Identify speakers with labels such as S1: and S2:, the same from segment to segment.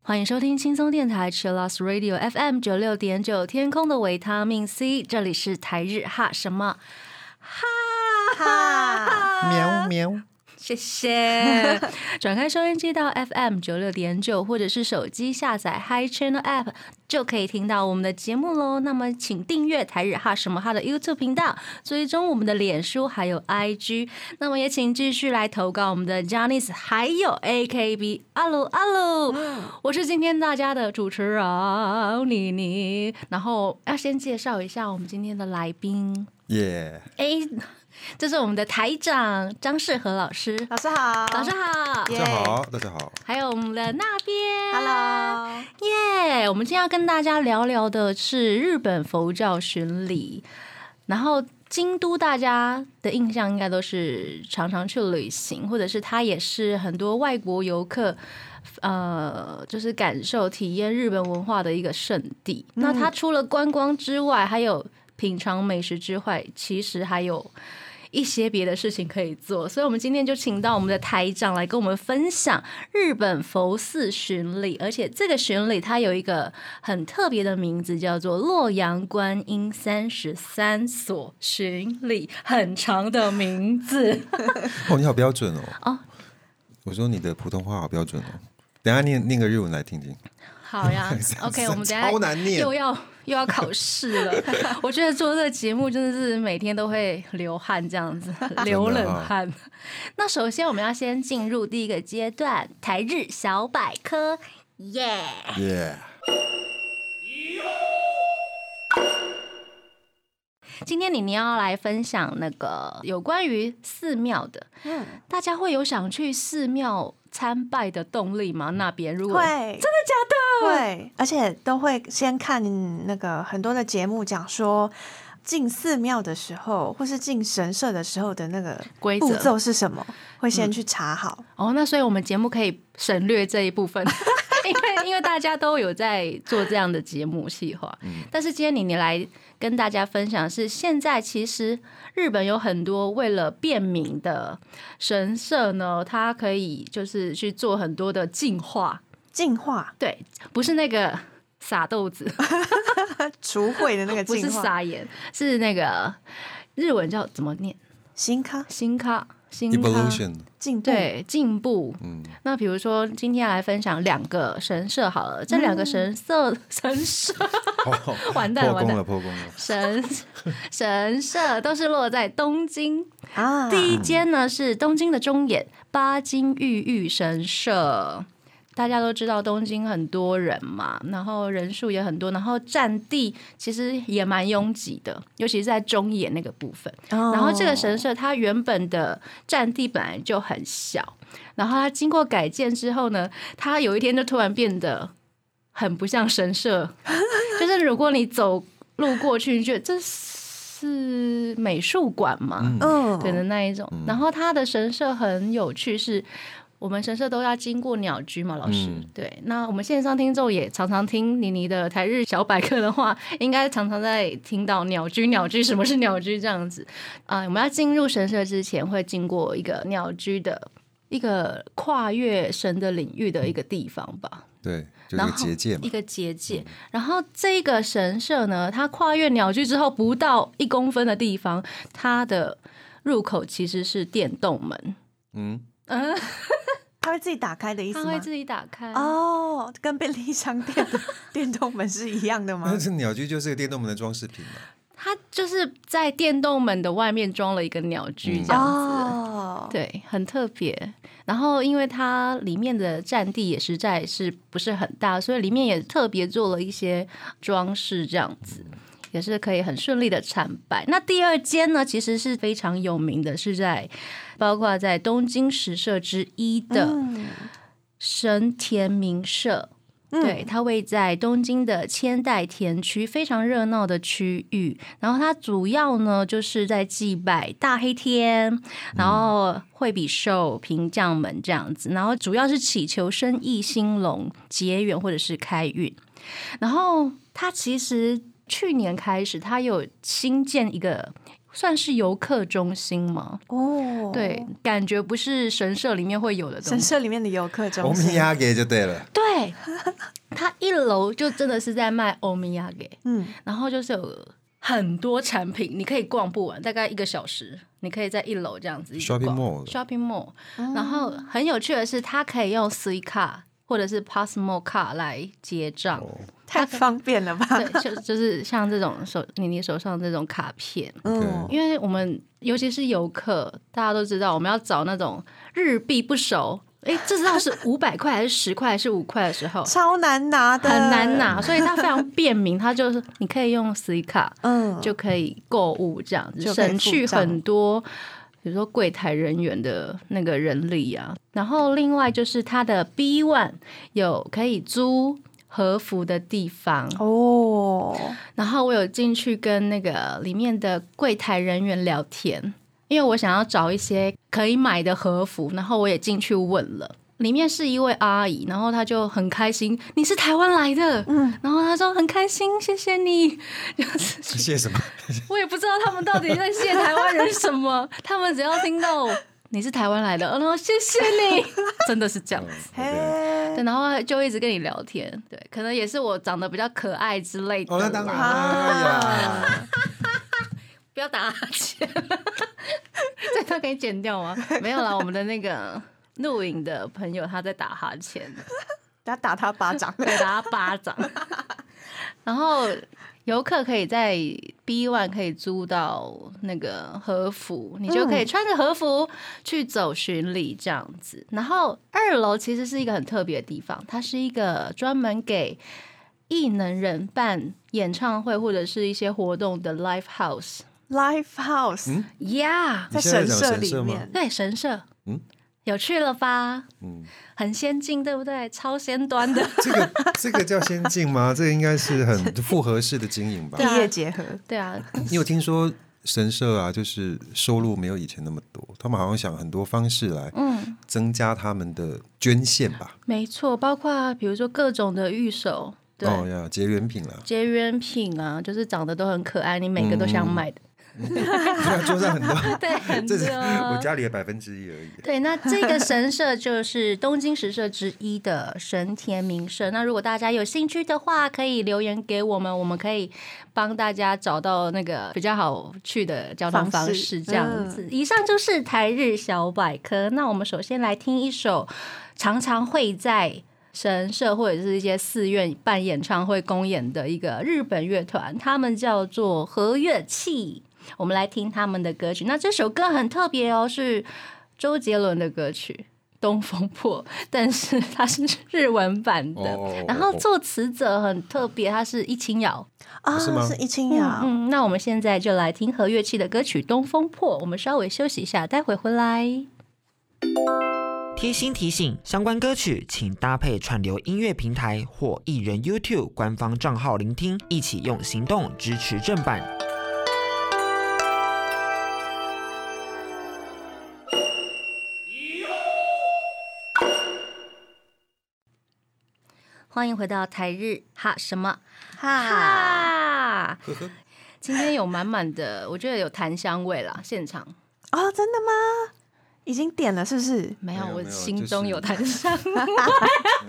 S1: 欢迎收听轻松电台 Chillus Radio FM 九六点九，天空的维他命 C，这里是台日哈什么？哈
S2: 哈。
S3: 喵喵，
S1: 谢谢。转开收音机到 FM 九六点九，或者是手机下载 Hi Channel App，就可以听到我们的节目喽。那么，请订阅台日哈什么哈的 YouTube 频道，追踪我们的脸书还有 IG。那么，也请继续来投稿我们的 j a n i c e 还有 AKB。阿鲁阿鲁，我是今天大家的主持人妮妮。然后要先介绍一下我们今天的来宾。
S3: 耶！
S1: 哎，这是我们的台长张世和老师。
S2: 老师好，
S1: 老师好，
S3: 大家好，大家好。
S1: 还有我们的那边
S2: ，Hello，
S1: 耶！我们今天要跟大家聊聊的是日本佛教巡礼。然后京都，大家的印象应该都是常常去旅行，或者是它也是很多外国游客呃，就是感受体验日本文化的一个圣地。那它除了观光之外，还有品尝美食之外，其实还有一些别的事情可以做，所以我们今天就请到我们的台长来跟我们分享日本佛寺巡礼，而且这个巡礼它有一个很特别的名字，叫做洛阳观音三十三所巡礼，很长的名字。
S3: 哦，你好标准哦。
S1: 哦，
S3: 我说你的普通话好标准哦。等下念念个日文来听听。
S1: 好呀，OK，我们等下
S3: 超难念，
S1: 又要又要考试了。我觉得做这个节目真的是每天都会流汗，这样子流冷汗。那首先我们要先进入第一个阶段，台日小百科，耶
S3: 耶。
S1: 今天你你要来分享那个有关于寺庙的，嗯，大家会有想去寺庙参拜的动力吗？那边如果
S2: 会
S1: 真的假
S2: 的会，而且都会先看那个很多的节目讲说进寺庙的时候，或是进神社的时候的那个
S1: 规
S2: 步骤是什么，会先去查好。
S1: 哦，那所以我们节目可以省略这一部分。因为因为大家都有在做这样的节目细化，但是今天你你来跟大家分享是现在其实日本有很多为了便民的神社呢，它可以就是去做很多的净化，
S2: 净化？
S1: 对，不是那个撒豆子。
S2: 除秽的那个，
S1: 不是撒盐，是那个日文叫怎么念？
S2: 新咖。
S1: 新咖。
S3: Evolution
S2: 进
S1: 对进步，嗯，那比如说今天来分享两个神社好了，这两个神社 神社完蛋 完蛋。
S3: 了破功了，
S1: 神神社都是落在东京。啊，第一间呢是东京的中野八金玉玉神社。大家都知道东京很多人嘛，然后人数也很多，然后占地其实也蛮拥挤的，尤其是在中野那个部分。然后这个神社它原本的占地本来就很小，然后它经过改建之后呢，它有一天就突然变得很不像神社，就是如果你走路过去，你觉得这是美术馆嘛？嗯，对的那一种。然后它的神社很有趣是。我们神社都要经过鸟居嘛，老师。对，那我们线上听众也常常听妮妮的台日小百科的话，应该常常在听到鸟居。鸟居什么是鸟居？这样子啊，我们要进入神社之前，会经过一个鸟居的一个跨越神的领域的一个地方吧？
S3: 对，就是一个结界嘛。
S1: 一个结界。然后这个神社呢，它跨越鸟居之后，不到一公分的地方，它的入口其实是电动门。嗯
S2: 嗯。它会自己打开的意思吗？
S1: 它会自己打开
S2: 哦，跟便利商店的电动门是一样的吗？
S3: 那是鸟居就是个电动门的装饰品嘛？
S1: 它就是在电动门的外面装了一个鸟居这样子，对，很特别。然后因为它里面的占地也实在是不是很大，所以里面也特别做了一些装饰这样子。也是可以很顺利的参拜。那第二间呢，其实是非常有名的，是在包括在东京十社之一的神田明社。对，它位在东京的千代田区，非常热闹的区域。然后它主要呢，就是在祭拜大黑天，然后惠比寿、平将门这样子。然后主要是祈求生意兴隆、结缘或者是开运。然后它其实。去年开始，它有新建一个算是游客中心吗？
S2: 哦，
S1: 对，，感觉不是神社里面会有的东
S2: 神。社里面的游客
S3: 欧
S2: 中心，
S3: 米亚给就对了。
S1: 对，它一楼就真的是在卖欧米亚给，
S2: 嗯，
S1: 然后就是有很多产品，你可以逛不完，大概一个小时，你可以在一楼这样子
S3: Shopping mall
S1: shopping mall。然后很有趣的是，它可以用 C 卡或者是 Passmo 卡来结账。
S3: 哦
S2: 太方便了吧？
S1: 对，就就是像这种手你你手上这种卡片，
S2: 嗯，
S1: 因为我们尤其是游客，大家都知道我们要找那种日币不熟，哎，这知道是五百块还是十块还是五块的时候，
S2: 超难拿的，
S1: 很难。拿，所以它非常便民，它就是你可以用 C 卡
S2: 嗯，
S1: 就可以购物这样子，省去很多。比如说柜台人员的那个人力啊，然后另外就是它的 B One 有可以租和服的地方，
S2: 哦，
S1: 然后我有进去跟那个里面的柜台人员聊天，因为我想要找一些可以买的和服，然后我也进去问了。里面是一位阿姨，然后她就很开心，你是台湾来的，嗯，然后她说很开心，谢谢你，就是
S3: 谢什么？
S1: 我也不知道他们到底在谢台湾人什么，他们只要听到你是台湾来的，然后谢谢你，真的是这样子。对，然后就一直跟你聊天，对，可能也是我长得比较可爱之类的啦。
S3: 哦，那当然，哎呀，
S1: 不要打哈欠，这段可以剪掉吗？没有啦，我们的那个录影的朋友他在打哈欠，
S2: 他打他巴掌。
S1: 对，打他巴掌。然后游客可以在 B One 可以租到那个和服，你就可以穿着和服去走巡礼这样子。然后二楼其实是一个很特别的地方，它是一个专门给艺能人办演唱会或者是一些活动的 live house。
S2: Live House
S1: 呀、
S2: 在神社里面，
S1: 对，神社，
S3: 嗯
S1: 有趣了吧？
S3: 嗯，
S1: 很先进，对不对？超先端的，
S3: 这个这个叫先进吗？这个应该是很复合式的经营吧
S2: 毕？
S1: 啊
S2: 业结合，
S1: 对啊，
S3: 你有听说神社啊，就是收入没有以前那么多，他们好像想很多方式来
S1: 嗯，
S3: 增加他们的捐献吧？
S1: 没错，包括比如说各种的玉手，对，
S3: 哦呀，结缘品啊，
S1: 结缘品啊，就是长得都很可爱，你每个都想买的，
S3: 桌上 很多，
S1: 对，很
S3: 这是
S1: 多。
S3: 我家里的百分之一而已。
S1: 对，那这个神社就是东京十社之一的神田明社。那如果大家有兴趣的话，可以留言给我们，我们可以帮大家找到那个比较好去的交通方
S2: 式。
S1: 这样子，以上就是台日小百科。那我们首先来听一首常常会在。神社或者是一些寺院办演唱会公演的一个日本乐团，他们叫做和乐器。我们来听他们的歌曲。那这首歌很特别哦，是周杰伦的歌曲《东风破》，但是它是日文版的。
S3: 哦
S1: 然后作词者很特别，他是一清瑶。
S2: 啊，
S3: 是吗
S2: 是一清瑶，
S1: 嗯，那我们现在就来听和乐器的歌曲《东风破》。我们稍微休息一下，待会回来。
S4: 贴心提醒：相关歌曲请搭配串流音乐平台或艺人 YouTube 官方账号聆听，一起用行动支持正版。
S1: 欢迎回到台日哈什么
S2: 哈，
S1: 哈？今天有满满的，我觉得有檀香味啦，现场
S2: 哦，真的吗？已经点了是不是？
S1: 没有，我心中有檀香味。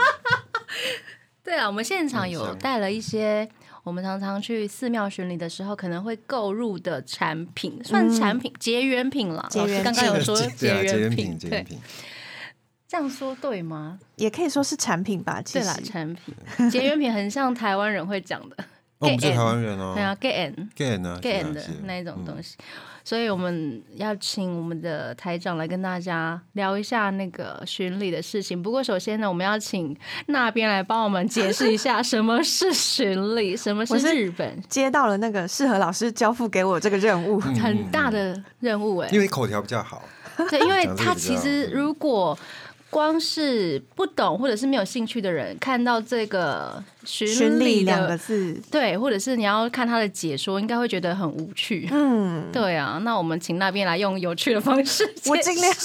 S1: 对啊，我们现场有带了一些我们常常去寺庙巡礼的时候可能会购入的产品，算产品结缘品了。刚刚有说
S3: 结缘
S1: 缘
S3: 品，结缘
S1: 对，
S3: 品。
S1: 这样说对吗？
S2: 也可以说是产品吧，其
S1: 对啦，
S2: 实。
S1: 产品。结缘品很像台湾人会讲的。
S3: 哦，我们是
S1: Get
S3: 台湾人哦。
S1: 对啊，get
S3: 呢
S1: get and 的
S3: 是啊。
S1: 那一种东
S3: 西。
S1: 西。所以我们要请我们的台长来跟大家聊一下那个巡礼的事情。不过首先呢，我们要请那边来帮我们解释一下什么是巡礼，什么是
S2: 我是
S1: 日本，
S2: 接到了那个适合老师交付给我这个任务，
S3: 嗯
S1: 很大的任务哎、
S3: 因为口条比较好，
S1: 对，因为他
S3: 讲这个比较
S1: 其实如果光是不懂或者是没有兴趣的人，看到这个巡
S2: 巡礼
S1: 礼
S2: 两个，字，
S1: 对，或者是你要看他的解说，应该会觉得很无趣。
S2: 嗯，
S1: 对啊，那我们请那边来用有趣的方式
S2: 我尽量。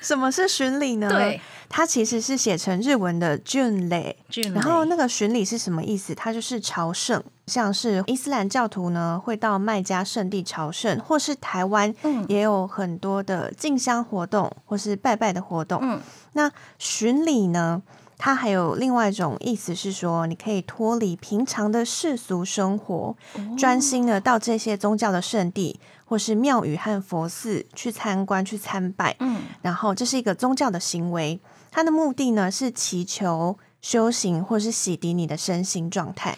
S2: 什么是巡礼呢？
S1: 对，
S2: 它其实是写成日文的 June 雷，
S1: 俊
S2: 然后那个巡礼是什么意思？它就是朝圣，像是伊斯兰教徒呢会到麦加圣地朝圣，或是台湾
S1: 嗯
S2: 也有很多的进香活动或是拜拜的活动。
S1: 嗯
S2: 那巡礼呢，它还有另外一种意思是说，你可以脱离平常的世俗生活，专心的到这些宗教的圣地或是庙宇和佛寺去参观、去参拜。
S1: 嗯
S2: 然后这是一个宗教的行为，它的目的呢是祈求修行或是洗涤你的身心状态。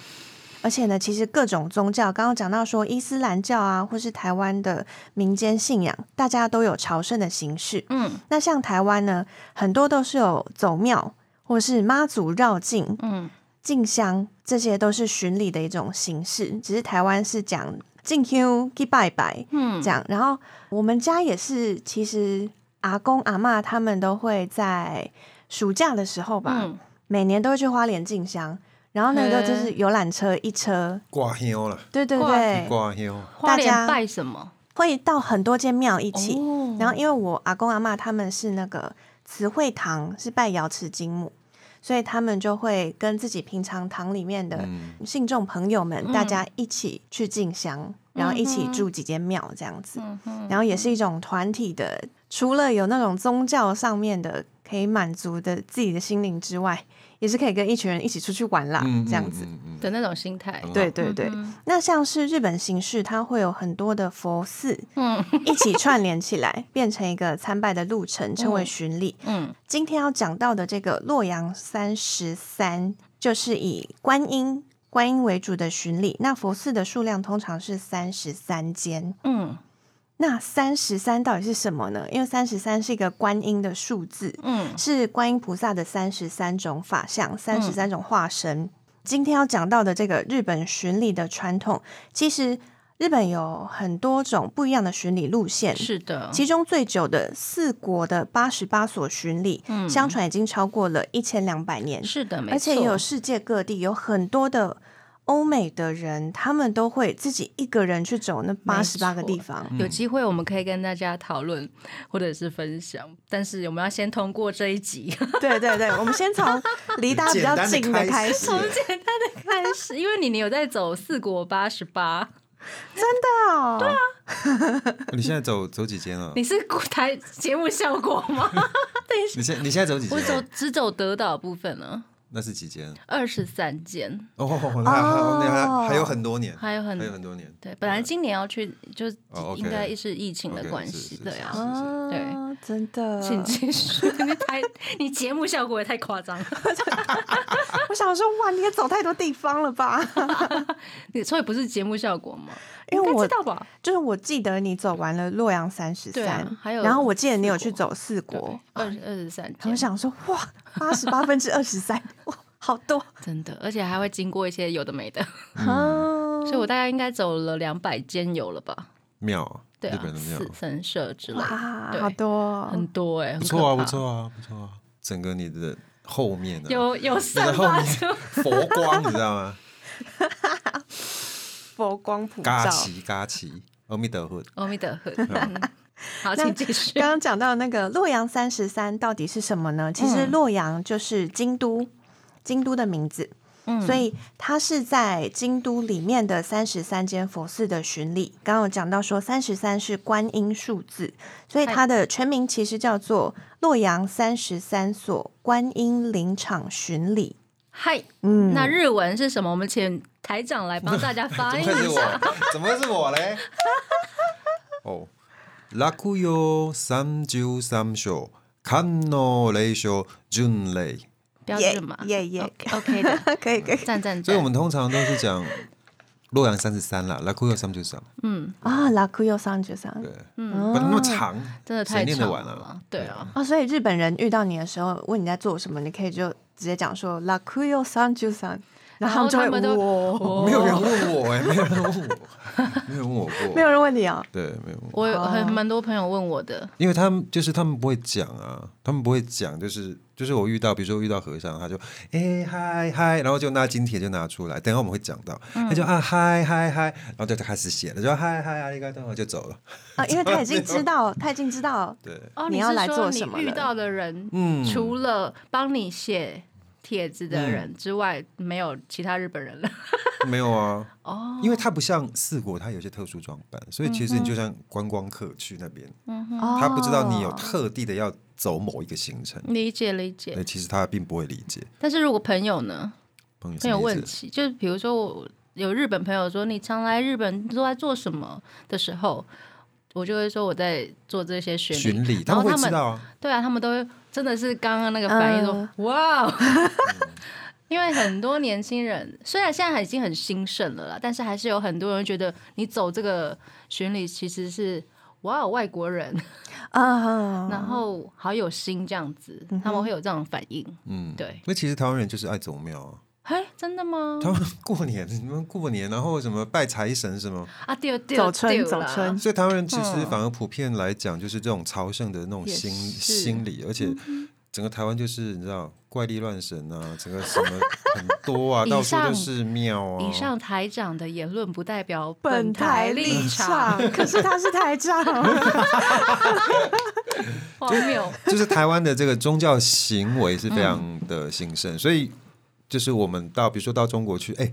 S2: 而且呢，其实各种宗教，刚刚讲到说伊斯兰教啊，或是台湾的民间信仰，大家都有朝圣的形式。
S1: 嗯
S2: 那像台湾呢，很多都是有走庙或是妈祖绕境、
S1: 嗯
S2: 进香，这些都是巡礼的一种形式。只是台湾是讲进香去拜拜，
S1: 嗯
S2: 这样。然后我们家也是，其实阿公阿妈他们都会在暑假的时候吧，
S1: 嗯
S2: 每年都会去花莲进香。然后那个就是游览车一车，
S3: 挂香了，
S2: 对对
S1: 挂
S2: 对，
S3: 挂香，
S2: 大家
S1: 拜什么？
S2: 会到很多间庙一起。
S1: 哦
S2: 然后因为我阿公阿妈他们是那个慈惠堂是拜瑶池金母，所以他们就会跟自己平常堂里面的
S3: 嗯，
S2: 信众朋友们，
S1: 嗯
S2: 大家一起去进香，然后一起住几间庙这样子。
S1: 嗯
S2: 然后也是一种团体的，除了有那种宗教上面的可以满足的自己的心灵之外，也是可以跟一群人一起出去玩啦，
S3: 嗯
S2: 这样子。，
S1: 的那种心态。
S3: 嗯
S2: 对对对，
S1: 嗯
S2: 那像是日本形式，它会有很多的佛寺
S1: 嗯
S2: 一起串联起来，变成一个参拜的路程，称为巡礼。
S1: 嗯
S2: 今天要讲到的这个洛阳三十三，就是以观音观音为主的巡礼。那佛寺的数量通常是三十三间。
S1: 嗯
S2: 那三十三到底是什么呢？因为三十三是一个观音的数字，
S1: 嗯。
S2: 是观音菩萨的三十三种法相，三十三种化身。今天要讲到的这个日本巡礼的传统，其实日本有很多种不一样的巡礼路线，
S1: 是的，
S2: 其中最久的四国的八十八所巡礼，
S1: 嗯。
S2: 相传已经超过了一千两百年，
S1: 是的，没错，
S2: 而且也有世界各地有很多的欧美的人，他们都会自己一个人去走那八十八个地方。
S1: 有机会我们可以跟大家讨论或者是分享，但是我们要先通过这一集
S2: 对对对，我们先从离大家比较近的开始。
S3: 从简单的
S1: 开始，因为你你有在走四国八十八，
S2: 哦，对啊，
S3: 你现在走走几间了？
S1: 你是台节目效果吗？
S3: 你现你现在走几间
S1: 我走？只走德岛部分呢，
S3: 那是几间？
S1: 二十三间，
S3: 哦，那还那还还有很多年，
S1: 还有很
S3: 还有很多年。
S1: 对，本来今年要去，就应该是疫情的关系，对啊。
S3: 是
S2: 啊，真的，
S1: 请继续，你 太你节目效果也太夸张了，
S2: 我想说，哇，你也走太多地方了吧？
S1: 你所以不是节目效果吗？
S2: 因为我
S1: 知道吧？
S2: 就是我记得你走完了洛阳三十三，
S1: 还有
S2: 然后我记得你有去走四国，
S1: 二二十三
S2: 我
S1: 间，
S2: 想说，哇，八十八分之二十三，哇，好多
S1: 真的，而且还会经过一些有的没的，
S2: 嗯！
S1: 所以我大概应该走了两百间有了吧？
S3: 庙，日
S1: 对啊，
S3: 本的庙
S1: 四，神社之类
S2: 好多哦
S1: 很多哎，
S3: 不错啊，不错啊，不错啊。整个你的后面啊，
S1: 有有
S3: 你
S1: 散发出
S3: 佛光，你知道吗？
S2: 佛光普照
S3: 嘎。奇嘎奇，阿弥陀佛。
S1: 阿弥陀佛。嗯 好，
S2: 那
S1: 请继续。
S2: 刚刚讲到那个洛阳三十三到底是什么呢？其实
S1: 嗯
S2: 洛阳就是京都，京都的名字。
S1: 嗯
S2: 所以它是在京都里面的三十三间佛寺的巡礼。刚刚有讲到说三十三是观音数字，所以它的全名其实叫做洛阳三十三所观音林场巡礼。
S1: 嗨，
S2: 嗯，
S1: 那日文是什么？我们请台长来帮大家发音
S3: 怎么是
S1: 一下。
S3: 我？怎么会是我嘞？哦，ラクヨ三十三所，観の霊所巡礼。
S1: 标准嘛？
S2: 耶耶
S1: OK OK 的，
S2: 可以可以
S1: 赞赞赞。
S3: 所以我们通常都是讲洛阳三十三啦，落葉三十三，
S1: 嗯，
S2: 啊，拉库又三十三。
S3: 对，
S1: 嗯。
S3: 不能那么长，
S1: 真的
S3: 谁
S1: 太长
S3: 念得完啊？
S1: 了。对啊，
S2: 啊，所以日本人遇到你的时候问你在做什么，你可以就直接讲说拉库又三十三，然后他们就
S3: 没有人问我哎，没有人问我。没有人问我过，
S2: 没有人问你啊。
S3: 对，没有我。
S1: 我很蛮多朋友问我的，
S3: 因为他们就是他们不会讲啊，他们不会讲，就是就是我遇到，比如说遇到和尚，他就哎嗨嗨，然后就拿金帖就拿出来，等下我们会讲到，他就啊嗨嗨嗨，然后就开始写了，就嗨嗨啊，应该等会就走了。
S2: 啊，因为他 已经知道，他已经知道
S3: 对，
S1: 哦，
S2: 你要来
S1: 是说你
S2: 做什么
S1: 遇到的人，
S3: 嗯
S1: 除了帮你写帖子的人之外，没有其他日本人了。
S3: 没有啊，
S1: 哦，
S3: 因为它不像四国，它有些特殊装扮，所以其实你就像观光客去那边，他不知道你有
S2: 哦
S3: 特地的要走某一个行程，
S1: 理解理
S3: 对，
S1: 解。
S3: 其实他并不会理解。
S1: 但是如果朋友呢，
S3: 朋友
S1: 朋友
S3: 什么意思
S1: 问起，就是比如说我有日本朋友说你常来日本都在做什么的时候，我就会说我在做这些巡礼。
S3: 巡礼，他
S1: 然后他们
S3: 们会知道啊。
S1: 对啊，他们都会真的是刚刚那个反应说、
S2: 嗯
S1: 哇哦。因为很多年轻人虽然现在已经很兴盛了啦，但是还是有很多人觉得你走这个巡礼其实是哇哦外国人，
S2: 啊，
S1: 然后好有心这样子，他们会有这种反应。
S3: 嗯，
S1: 对，
S3: 那其实台湾人就是爱走庙啊。
S1: 哎，真的吗？
S3: 他们过年，你们过年，然后什么拜财神什么，
S1: 啊，对对
S2: 走春走春。
S3: 所以台湾人其实
S1: 嗯
S3: 反而普遍来讲，就是这种朝圣的那种心心理，而且整个台湾就是你知道怪力乱神啊，整个什么很多啊，到处都是庙啊。
S1: 以上台长的言论不代表
S2: 本
S1: 台
S2: 台立
S1: 场，
S2: 场，可是他是台长，
S1: 荒谬。
S3: 就是台湾的这个宗教行为是非常的兴盛，所以就是我们到比如说到中国去，哎、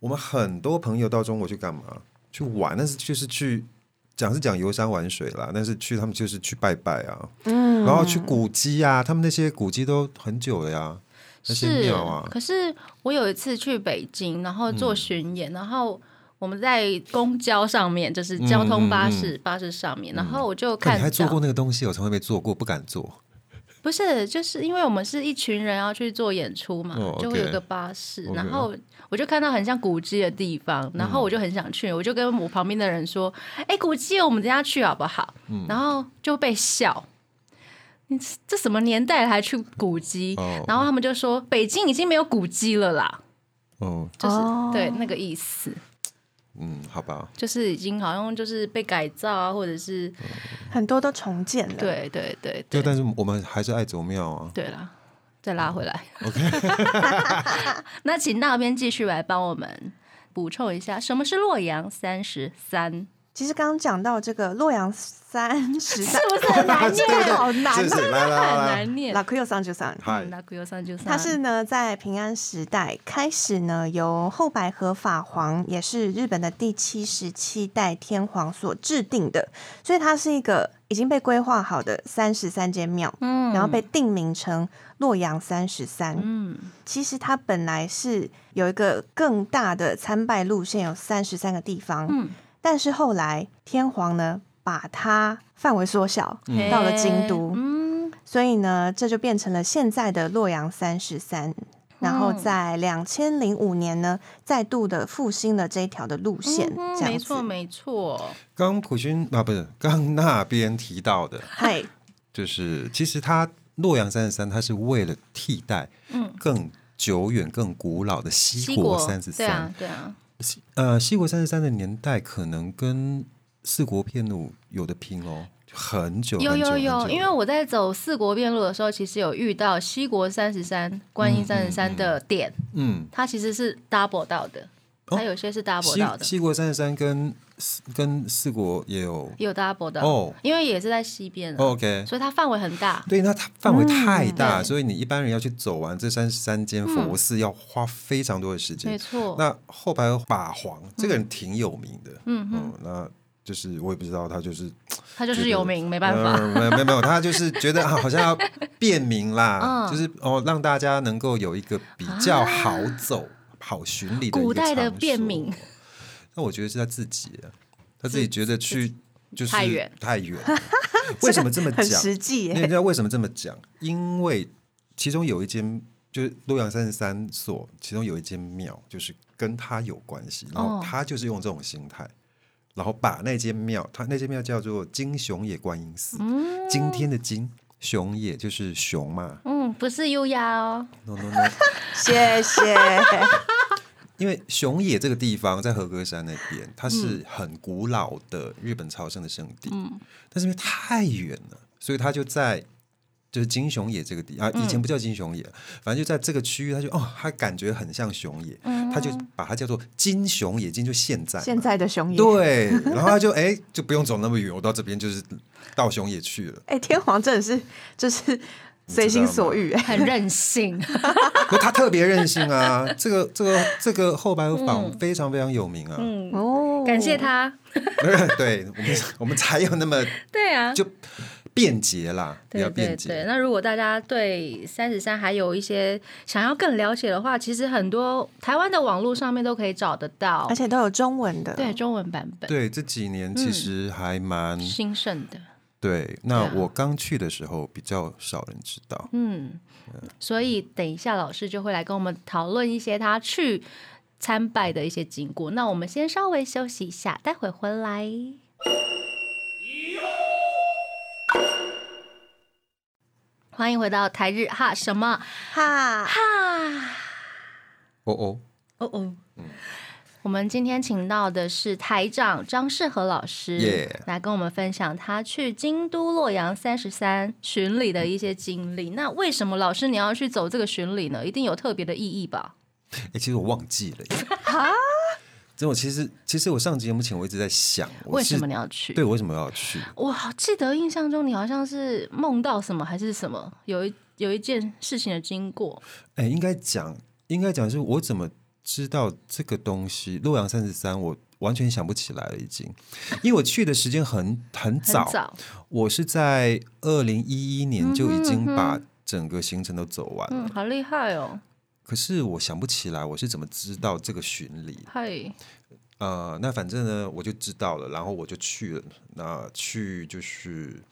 S3: 我们很多朋友到中国去干嘛？去玩，但是就是去讲是讲游山玩水啦，但是去他们就是去拜拜啊，
S2: 嗯。
S3: 然后去古迹啊，他们那些古迹都很久了呀，那些
S1: 是
S3: 庙啊，
S1: 可是我有一次去北京，然后做巡演，然后我们在公交上面，就是交通巴士、巴士上面，然后我就看
S3: 你还做过那个东西，我从来没做过，不敢做。
S1: 不是，就是因为我们是一群人要去做演出嘛，
S3: 哦
S1: 就会有个巴士然后我就看到很像古迹的地方，然后我就很想去，我就跟我旁边的人说：“哎、古迹我们等下去好不好？”
S3: 嗯
S1: 然后就被笑。你这什么年代还去古迹？
S3: 哦
S1: 然后他们就说北京已经没有古迹了啦，
S3: 哦，
S1: 就是、
S2: 哦
S1: 对那个意思，
S3: 嗯，好吧，
S1: 就是已经好像就是被改造啊，或者是
S2: 很多都重建了。，
S1: 对对对
S3: 对，
S1: 对
S3: 但是我们还是爱祖庙啊。
S1: 对啦，再拉回来。OK，那请那边继续来帮我们补充一下，什么是洛阳三十三？
S2: 其实刚刚讲到这个洛阳三 十三，
S1: 是不是很难念？
S2: 好难
S3: 是是，
S2: 啊！
S3: 来来来
S1: 很，难念。
S2: 拉奎尤三九三，
S3: 嗨，
S1: 那古有三九三，
S2: 它是呢，在平安时代开始呢，由后白河法皇，也是日本的第七十七代天皇所制定的，所以它是一个已经被规划好的三十三间庙，
S1: 嗯
S2: 然后被定名成洛阳三十三。
S1: 嗯
S2: 其实它本来是有一个更大的参拜路线，有三十三个地方，
S1: 嗯，
S2: 但是后来天皇呢把它范围缩小，到了京都，
S1: 嗯
S2: 所以呢这就变成了现在的洛阳三十三。然后在两千零五年呢，再度的复兴了这一条的路线，
S1: 嗯
S2: 这样子。
S1: 没错没错，
S3: 刚普勋啊，不是刚那边提到的，
S2: 嗨，
S3: 就是其实他洛阳三十三，他是为了替代
S1: 嗯，
S3: 更久远、更古老的西
S1: 西
S3: 国三十
S1: 对啊
S3: 三。
S1: 对啊，
S3: 呃，西国三十三的年代可能跟四国片路有的拼哦，很久
S1: 有有有，因为我在走四国遍路的时候，其实有遇到西国三十三、观音三十三的点，
S3: 嗯，
S1: 它其实是 double 到的，
S3: 哦
S1: 它有些是 double 的，
S3: 西国三十三跟跟四国也有。
S1: 也有 double 的。
S3: 哦。
S1: 因为也是在西边啊
S3: ，OK。
S1: 所以它范围很大。
S3: 对，那它范围太大，
S1: 对。
S3: 所以你一般人要去走完这三十三间佛寺，要花非常多的时间。
S1: 没。错，
S3: 那后排有法皇这个人挺有名的，
S1: 嗯，
S3: 嗯，那就是我也不知道他就是
S1: 他就是有名，没办法。
S3: 呃没有没有没有，他就是觉得啊，好像要便民啦，
S1: 嗯。
S3: 就是哦，让大家能够有一个比较好走、好巡礼的
S1: 古代的便民。，
S3: 那我觉得是他自己，他自己觉得去就是
S1: 太远
S3: 太远。为什么这么
S2: 很
S3: 讲？
S2: 实际。
S3: 那你知道为什么这么讲？因为其中有一间就是洛阳三十三所，其中有一间庙就是跟他有关系，然后
S1: 哦
S3: 他就是用这种心态，然后把那间庙，他那间庙叫做金熊野观音寺，今天的金熊野就是熊嘛
S1: 嗯，不是优雅哦
S3: ，，no no no，
S2: 谢谢。
S3: 因为熊野这个地方在和歌山那边，它
S1: 嗯。
S3: 是很古老的日本朝圣的圣地，但是因为太远了，所以他就在。就是金熊野这个地啊，以前不叫金熊野，反正就在这个区域，他就哦，他感觉很像熊野，他就把它叫做金熊野，金就现在嘛，
S2: 现在的熊野，
S3: 对，然后他就哎就不用走那么远，我到这边就是到熊野去了。
S2: 哎、天皇真的是就是随心所欲、哎，
S1: 很任性，
S3: 可他特别任性啊，这个这个这个后白河坊非常非常有名啊，嗯。
S2: 哦，
S1: 感谢他。
S3: 对我们我们才有那么
S1: 对啊，
S3: 就便捷啦，比
S1: 对对
S3: 较便
S1: 对。
S3: 捷。
S1: 那如果大家对三十三还有一些想要更了解的话，其实很多台湾的网络上面都可以找得到。
S2: 而，且都有中文的，
S1: 对中文版本。
S3: 对这几年其实还蛮、
S1: 兴盛的。
S3: 对。那我刚去的时候比较少人知道，
S1: 嗯，所以等一下老师就会来跟我们讨论一些他去参拜的一些经过。那我们先稍微休息一下，待会回来。欢迎回到台日哈什么
S2: 哈，
S1: 哈
S3: 哦哦，
S1: 哦哦。我们今天请到的是台长张世和老师来跟我们分享他去京都洛阳三十三巡礼的一些经历。那为什么老师你要去走这个巡礼呢？一定有特别的意义吧？
S3: 哎，其实我忘记了耶。真的，我其实其实我上节目前我一直在想，
S1: 为什么你要去？
S3: 对我为什么要去？
S1: 我好记得印象中你好像是梦到什么还是什么，有一有一件事情的经过。
S3: 哎，应该讲，应该讲是我怎么知道这个东西？洛阳三十三，我完全想不起来了，已经，因为我去的时间很很
S1: 很
S3: 早，我是在二零一一年就已经把整个行程都走完了，
S1: 嗯，好厉害哦，
S3: 可是我想不起来我是怎么知道这个巡礼。
S1: 嗨，
S3: 呃，那反正呢，我就知道了，然后我就去了。那去就是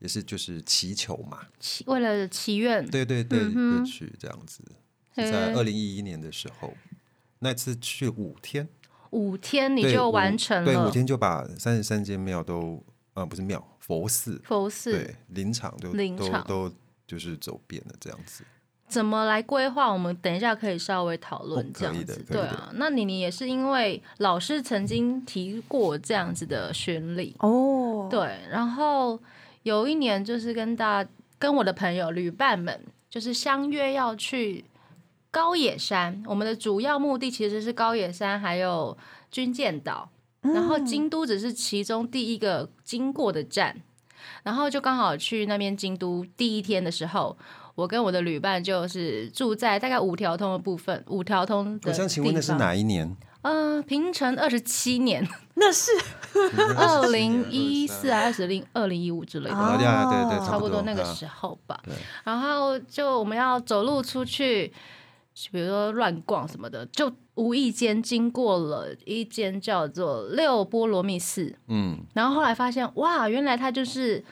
S3: 也是就是祈求嘛，
S1: 祈为了祈愿，
S3: 对对对，
S1: 嗯
S3: 就去这样子。是在
S1: 嘿
S3: 二零一一年的时候，那次去五天，
S1: 五天你就完成了
S3: 对，
S1: 了。
S3: 五天就把三十三间庙都，呃，不是庙，佛寺，
S1: 佛寺，
S3: 对，林场都都
S1: 林场。
S3: 都就是走遍了这样子。
S1: 怎么来规划？我们等一下可以稍微讨论
S3: 哦
S1: 这样子。对啊，那你你也是因为老师曾经提过这样子的巡礼，
S2: 哦，
S1: 对，然后有一年就是跟大跟我的朋友旅伴们就是相约要去高野山，我们的主要目的其实是高野山还有军舰岛，然后京都只是其中第一个经过的站，然后就刚好去那边京都第一天的时候。我跟我的旅伴就是住在大概五条通的部分，五条通的
S3: 我想请问那是？哪一年？
S1: 呃，平成二十七年，
S2: 那是
S1: 二零一四还是二零二零一五之类的。
S3: 啊，对啊，对
S1: 差不多
S3: 多
S1: 那个
S3: 啊
S1: 时候吧。然后就我们要走路出去，比如说乱逛什么的，就无意间经过了一间叫做六波罗蜜寺，
S3: 嗯，
S1: 然后后来发现，哇，原来它就是。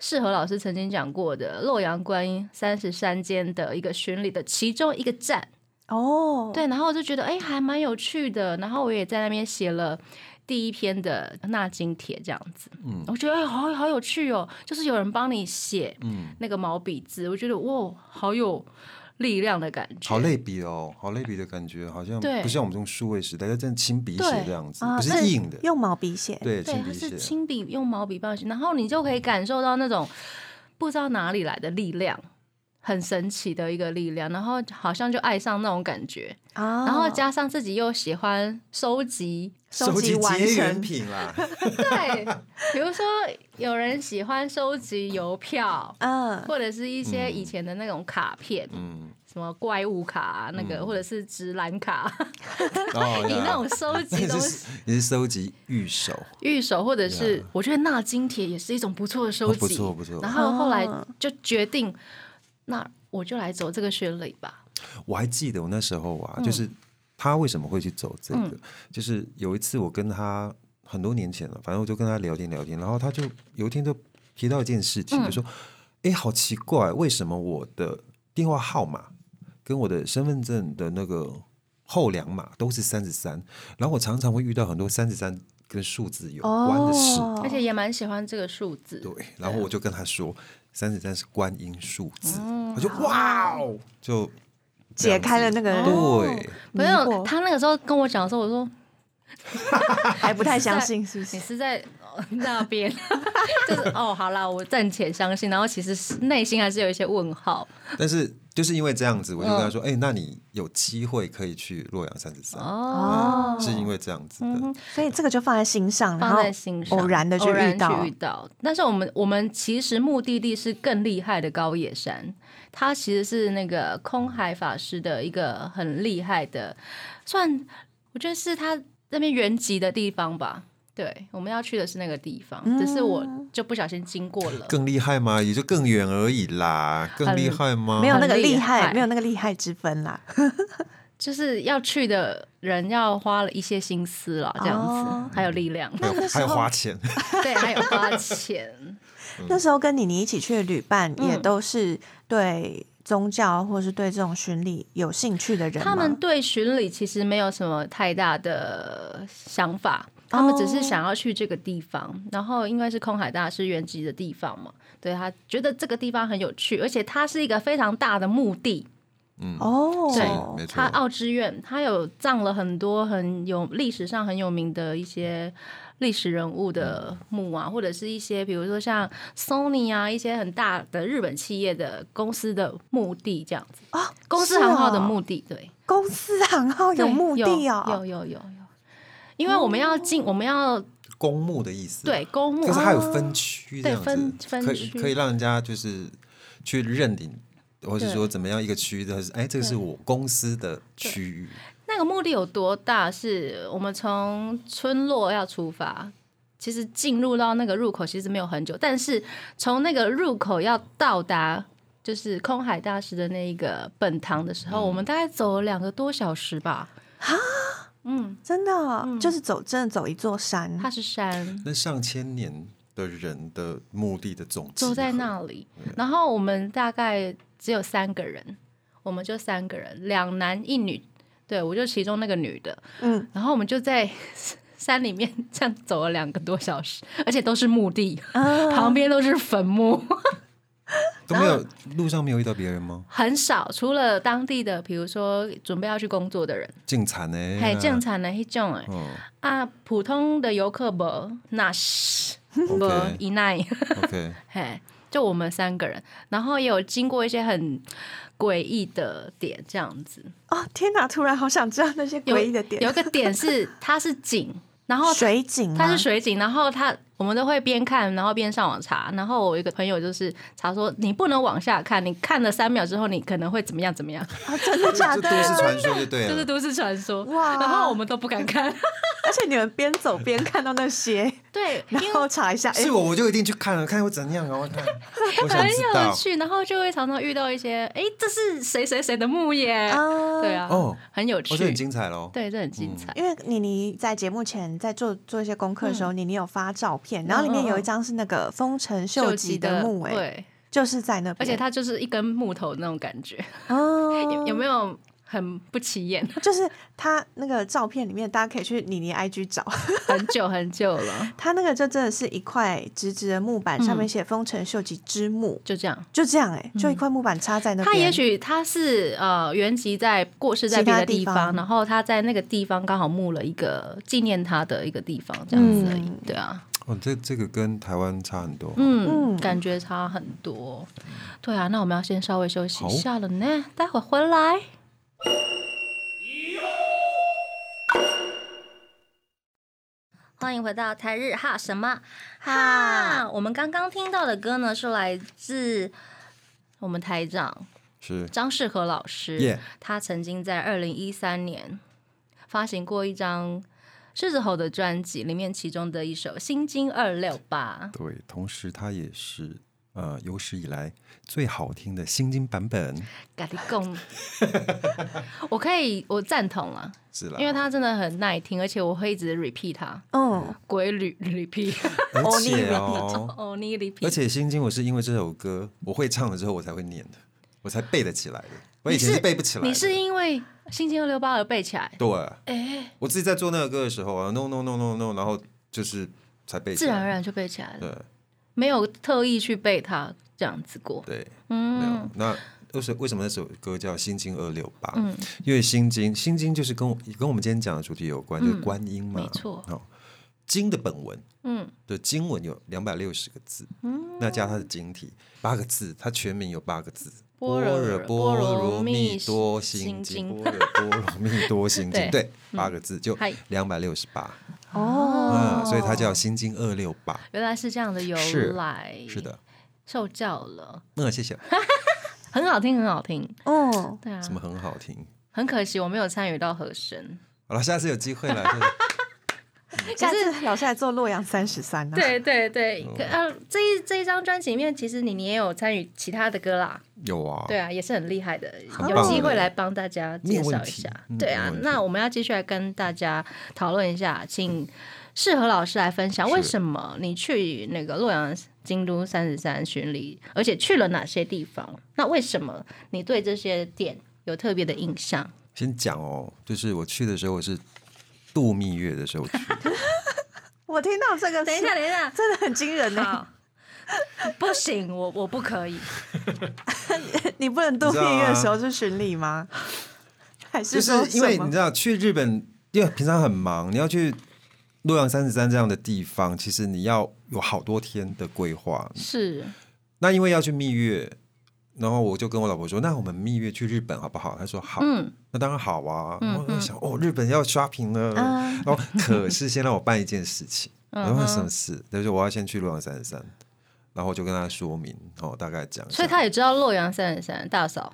S1: 适合老师曾经讲过的洛阳观音三十三间的一个巡礼的其中一个站，
S2: 哦，
S1: 对，然后我就觉得哎、还蛮有趣的，然后我也在那边写了第一篇的纳金帖这样子，嗯，我觉得哎、好好有趣哦，就是有人帮你写，嗯，那个毛笔字，我觉得哇，好有力量的感觉，
S3: 好类比哦，好类比的感觉，好像
S1: 对。
S3: 不像我们这种数位时代，要真的亲笔写这样子，
S2: 啊
S3: 不是硬的，
S2: 用毛笔写，
S3: 对，
S1: 对，它是
S3: 亲笔写。
S1: 亲笔用毛笔帮你写，然后你就可以感受到那种不知道哪里来的力量。很神奇的一个力量，然后好像就爱上那种感觉，
S2: 啊，
S1: 然后加上自己又喜欢收集
S2: 收集完
S3: 结缘
S2: 成，
S3: 品啦，
S1: 对，比如说有人喜欢收集邮票，
S2: 嗯，
S1: 或者是一些以前的那种卡片，
S3: 嗯，
S1: 什么怪物卡、啊、那个，或者是直男卡，
S3: 哦，
S1: 以那种收集
S3: 你
S1: 东西
S3: 是你是收集玉手，
S1: 玉手，或者是我觉得纳金铁也是一种不错的收
S3: 哦
S1: 集，
S3: 不错不错。
S1: 然后后来
S2: 哦。
S1: 就决定，那我就来走这个巡礼吧。
S3: 我还记得我那时候啊，
S1: 嗯。
S3: 就是他为什么会去走这个，就是有一次我跟他很多年前了，反正我就跟他聊天聊天，然后他就有一天就提到一件事
S1: 嗯。
S3: 情，就说：“哎，好奇怪，为什么我的电话号码跟我的身份证的那个后两码都是三十三，然后我常常会遇到很多三十三跟数字有关的事。
S2: 哦。
S1: 而且也蛮喜欢这个数字，
S3: 对，然后我就跟他说，三十三是观音数字，
S1: 嗯
S3: 我就哇哦，就
S2: 解开了那个
S3: 对，
S1: 没有，他那个时候跟我讲的时候，我说
S2: 还不太相信，是不是？
S1: 你
S2: 是？
S1: 在哦那边，就是哦，好啦，我暂且相信，然后其实内心还是有一些问号。
S3: 但是就是因为这样子，我就跟
S1: 嗯
S3: 他说，哎、那你有机会可以去洛阳三十三，
S1: 哦，
S3: 是因为这样子的。
S2: 所以这个就放在心上，然后
S1: 放在心上，
S2: 偶然的
S1: 就
S2: 遇到
S1: 遇到。但是我们我们其实目的地是更厉害的高野山，它其实是那个空海法师的一个很厉害的，算我觉得是他那边原籍的地方吧。对，我们要去的是那个地方，只是我就不小心经过了。
S3: 更厉害吗？也就更远而已啦。更厉害吗？
S2: 没有那个
S1: 很厉
S2: 厉害，
S1: 害
S2: 没有那个厉害之分啦。
S1: 就是要去的人要花了一些心思了，这样子，
S2: 哦
S1: 还有力量，
S3: 还有还有花钱，
S1: 对，还有花钱。
S2: 那时候跟妮妮一起去的旅伴也
S1: 嗯
S2: 都是对宗教或是对这种巡礼有兴趣的人
S1: 他们对巡礼其实没有什么太大的想法，他们只是想要去这个地方。然后因为是空海大师原籍的地方嘛，对他觉得这个地方很有趣，而且它是一个非常大的墓地。嗯。
S2: 哦，
S1: 对
S3: 没错。
S1: 它奥之院，他有葬了很多很有历史上很有名的一些历史人物的墓啊，或者是一些比如说像 Sony 啊，一些很大的日本企业的公司的墓地这样子。
S2: 啊，
S1: 公司
S2: 是
S1: 行号的
S2: 哦
S1: 墓地，对，
S2: 公司行号有墓地
S1: 有
S2: 哦，
S1: 有有有有，因为我们要进，我们要
S3: 公墓的意思。
S1: 对，公墓
S3: 可是它有分区这样子，
S1: 对分分
S3: 可以
S1: 区
S3: 可以让人家就是去认领，或者说怎么样一个区的，哎，这个是我公司的区域。
S1: 那个墓地有多大？是我们从村落要出发，其实进入到那个入口其实没有很久，但是从那个入口要到达就是空海大师的那一个本堂的时候，我们大概走了两个多小时吧。嗯，
S2: 真的哦就是走真的走一座山，
S1: 它是山，
S3: 那上千年的人的墓地的总集
S1: 走在那里，然后我们大概只有三个人，我们就三个人，两男一女，对我就其中那个女的，
S2: 嗯，
S1: 然后我们就在山里面这样走了两个多小时，而且都是墓地，
S2: 啊。
S1: 旁边都是坟墓，
S3: 都没有路上没有遇到别人吗？
S1: 很少，除了当地的，比如说准备要去工作的人，
S3: 进产呢？
S1: 还正常的那种哎
S3: 哦
S1: 啊，普通的游客不，那是不内。
S3: ，OK，
S1: 嘿，就我们三个人，然后也有经过一些很诡异的点，这样子。
S2: 哦天哪，突然好想知道那些
S1: 有
S2: 诡异的点，
S1: 有一个点是它是井，然后
S2: 水井，
S1: 它是水井，然后它我们都会边看，然后边上网查。然后我一个朋友就是查说，你不能往下看，你看了三秒之后，你可能会怎么样怎么样，
S2: 啊，真的假
S3: 这
S2: 的？
S3: 都市传说就对了。
S1: 这是都市传说。
S2: 哇
S1: 然后我们都不敢看，
S2: 而且你们边走边看到那些，
S1: 对，
S2: 然
S1: 为
S2: 后查一下，哎
S3: 是，我，我就一定去看了，看会怎样啊？我看，我想
S1: 很
S3: 知道
S1: 有。趣，然后就会常常遇到一些，哎，这是谁谁谁的墓耶？
S2: 啊
S1: 对啊，
S3: 哦
S1: 很有
S3: 哦，这
S1: 趣
S3: 很，精彩喽。
S1: 对，这很精彩。
S2: 因为妮妮在节目前在做做一些功课的时候，妮妮有发照片，然后里面有一张是那个丰臣秀吉的墓，哎，
S1: 对，
S2: 就是在那边，
S1: 而且它就是一根木头那种感觉，
S2: 哦，
S1: 有有没有很不起眼？
S2: 就是他那个照片里面，大家可以去妮妮 IG 找，
S1: 很久很久了，
S2: 他那个就真的是一块直直的木板，上面写丰臣秀吉之墓，
S1: 就这样。
S2: 就这样哎、就一块木板插在那边。
S1: 他也许他是呃原籍在过世在
S2: 其
S1: 别的地
S2: 方
S1: 方，然后他在那个地方刚好墓了一个纪念他的一个地方，这样子而已。
S2: 嗯
S1: 对啊，
S3: 哦，这这个跟台湾差很多。
S1: 嗯，
S2: 嗯
S1: 感觉差很多。对啊，那我们要先稍微休息一下了呢，待会回来。欢迎回到台日哈什么哈？我们刚刚听到的歌呢，是来自我们台长
S3: 是
S1: 张世和老师。
S3: 耶，
S1: 他曾经在二零一三年发行过一张狮子吼的专辑，里面其中的一首《心经二六八》。
S3: 对，同时他也是呃有史以来最好听的新金版本，
S1: 咖喱贡，我可以，我赞同了，
S3: 是啦。
S1: 因为它真的很耐听，而且我会一直 repeat 它，
S2: 嗯，
S1: 鬼旅 repeat，
S3: 而
S2: 哦你
S3: 且
S2: repeat
S3: 哦，
S1: 哦，你 repeat，
S3: 而且心经我是因为这首歌我会唱了之后我才会念的，我才背得起来的。我以前是背不起来的。
S1: 你是因为心经二六八而背起来，
S3: 对，
S1: 哎，
S3: 我自己在做那个歌的时候啊，no no no no no，然后就是才背起来。
S1: 自然而然就背起来了，
S3: 对
S1: 没有特意去背它这样子过。
S3: 对，没有。
S1: 嗯，。
S3: 那为什为什么那首歌叫《心经二六八》？
S1: 嗯，
S3: 因为心经，心经就是跟我跟我们今天讲的主题有关，就是观音嘛。
S1: 没错。
S3: 哦，经的本文。
S1: 嗯。
S3: 的经文有两百六十个字，嗯。那加它的经体八个字，它全名有八个字：
S1: 般若
S3: 波
S1: 波罗
S3: 罗蜜
S1: 蜜
S3: 多
S1: 心
S3: 心
S1: 经。
S3: 经，般若波罗蜜多心
S1: 对
S3: 经，对，八个字就
S1: 嗨。
S3: 两百六十八，
S2: 哦
S3: 嗯，所以它叫心经二六八。
S1: 原来是这样的由
S3: 是
S1: 来，
S3: 是的，
S1: 受教了，
S3: 那谢谢。
S1: 很好听，很好听，
S2: 哦，
S1: 对啊，
S3: 什么很好听？
S1: 很可惜我没有参与到和声。
S3: 好了，下次有机会了。就是
S2: 下次老师来做洛阳三十三呢？，
S1: 对对对，可呃，这一这一张专辑里面，其实你你也有参与其他的歌啦，
S3: 有啊，
S1: 对啊，也是很厉害的，有机会来帮大家介绍一下。对啊那我们要继续来跟大家讨论一下，请适合老师来分享，
S3: 是
S1: 为什么你去那个洛阳京都三十三巡礼，而且去了哪些地方？那为什么你对这些店有特别的印象？
S3: 先讲哦，就是我去的时候我是度蜜月的时候去，
S2: 我听到这个，
S1: 等一下，，等一下，
S2: 真的很惊人呢。
S1: 不行，我我不可以。
S2: 你不能度蜜月的时候去巡礼吗？还
S3: 就是因为你知道去日本，因为平常很忙，你要去洛阳三十三这样的地方，其实你要有好多天的规划。
S1: 是，
S3: 那因为要去蜜月，然后我就跟我老婆说：“那我们蜜月去日本好不好？”她说：“好。
S1: 嗯，
S3: 那当然好啊。然后我就想，哦，日本要 shopping 了。
S2: 啊
S3: 然后可是先让我办一件事情，
S1: 嗯
S3: 然后什么事？就是我要先去洛阳三十三，然后我就跟他说明，哦，大概讲。
S1: 所以他也知道洛阳三十三大嫂。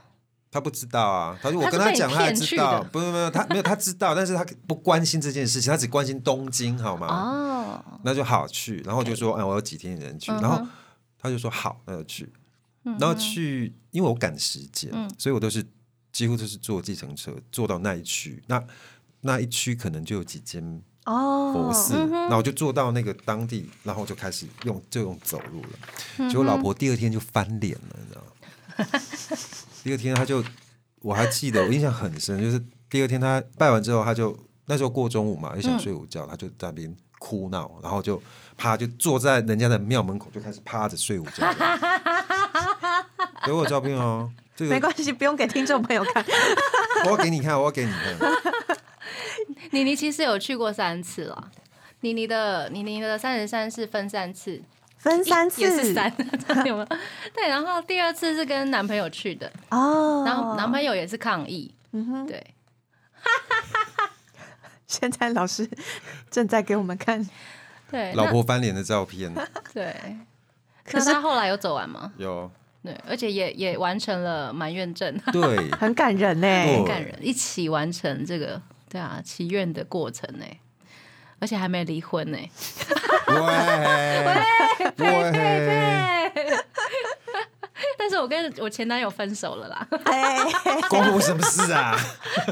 S3: 他不知道啊，他说我跟他讲，他也知道
S1: 的，
S3: 不不不，他没有他知道，但是他不关心这件事情，他只关心东京，好吗？
S1: 哦，
S3: 那就好去，然后我就说，哎，我有几天人去，然后他就说好，那就去，然后去，因为我赶时间，
S1: 嗯
S3: 所以我都是几乎都是坐计程车坐到那一区，那那一区可能就有几间
S2: 哦，
S3: 佛寺，然后我就坐到那个当地，然后就开始用就用走路了。结果老婆第二天就翻脸了，你知道吗？第二天她就我还记得，我印象很深，就是第二天她拜完之后，她就那时候过中午嘛，又想睡午觉，她就在那边哭闹，然后就趴就坐在人家的庙门口就开始趴着睡午觉。给我照片哦，这个
S2: 没关系，不用给听众朋友看。
S3: 我要给你看，我要给你看。
S1: 妮妮其实有去过三次了。妮妮的妮妮的三十三是分三次，
S2: 分三次
S1: 也是三，有没有？对，然后第二次是跟男朋友去的，
S2: 哦，
S1: 然后男朋友也是抗议，
S2: 嗯哼，
S1: 对
S2: 现在老师正在给我们看，
S1: 对，
S3: 老婆翻脸的照片
S1: 那对。
S2: 可是
S1: 可是他后来有走完吗？
S3: 有，
S1: 对，而且也也完成了埋怨症，
S3: 对，
S2: 很感人呢。
S3: 对
S1: 很感人，一起完成这个对啊祈愿的过程呢，而且还没离婚呢。
S3: 喂喂，
S1: 但是我跟我前男友分手了啦，
S2: 哎，
S3: 关我什么事啊？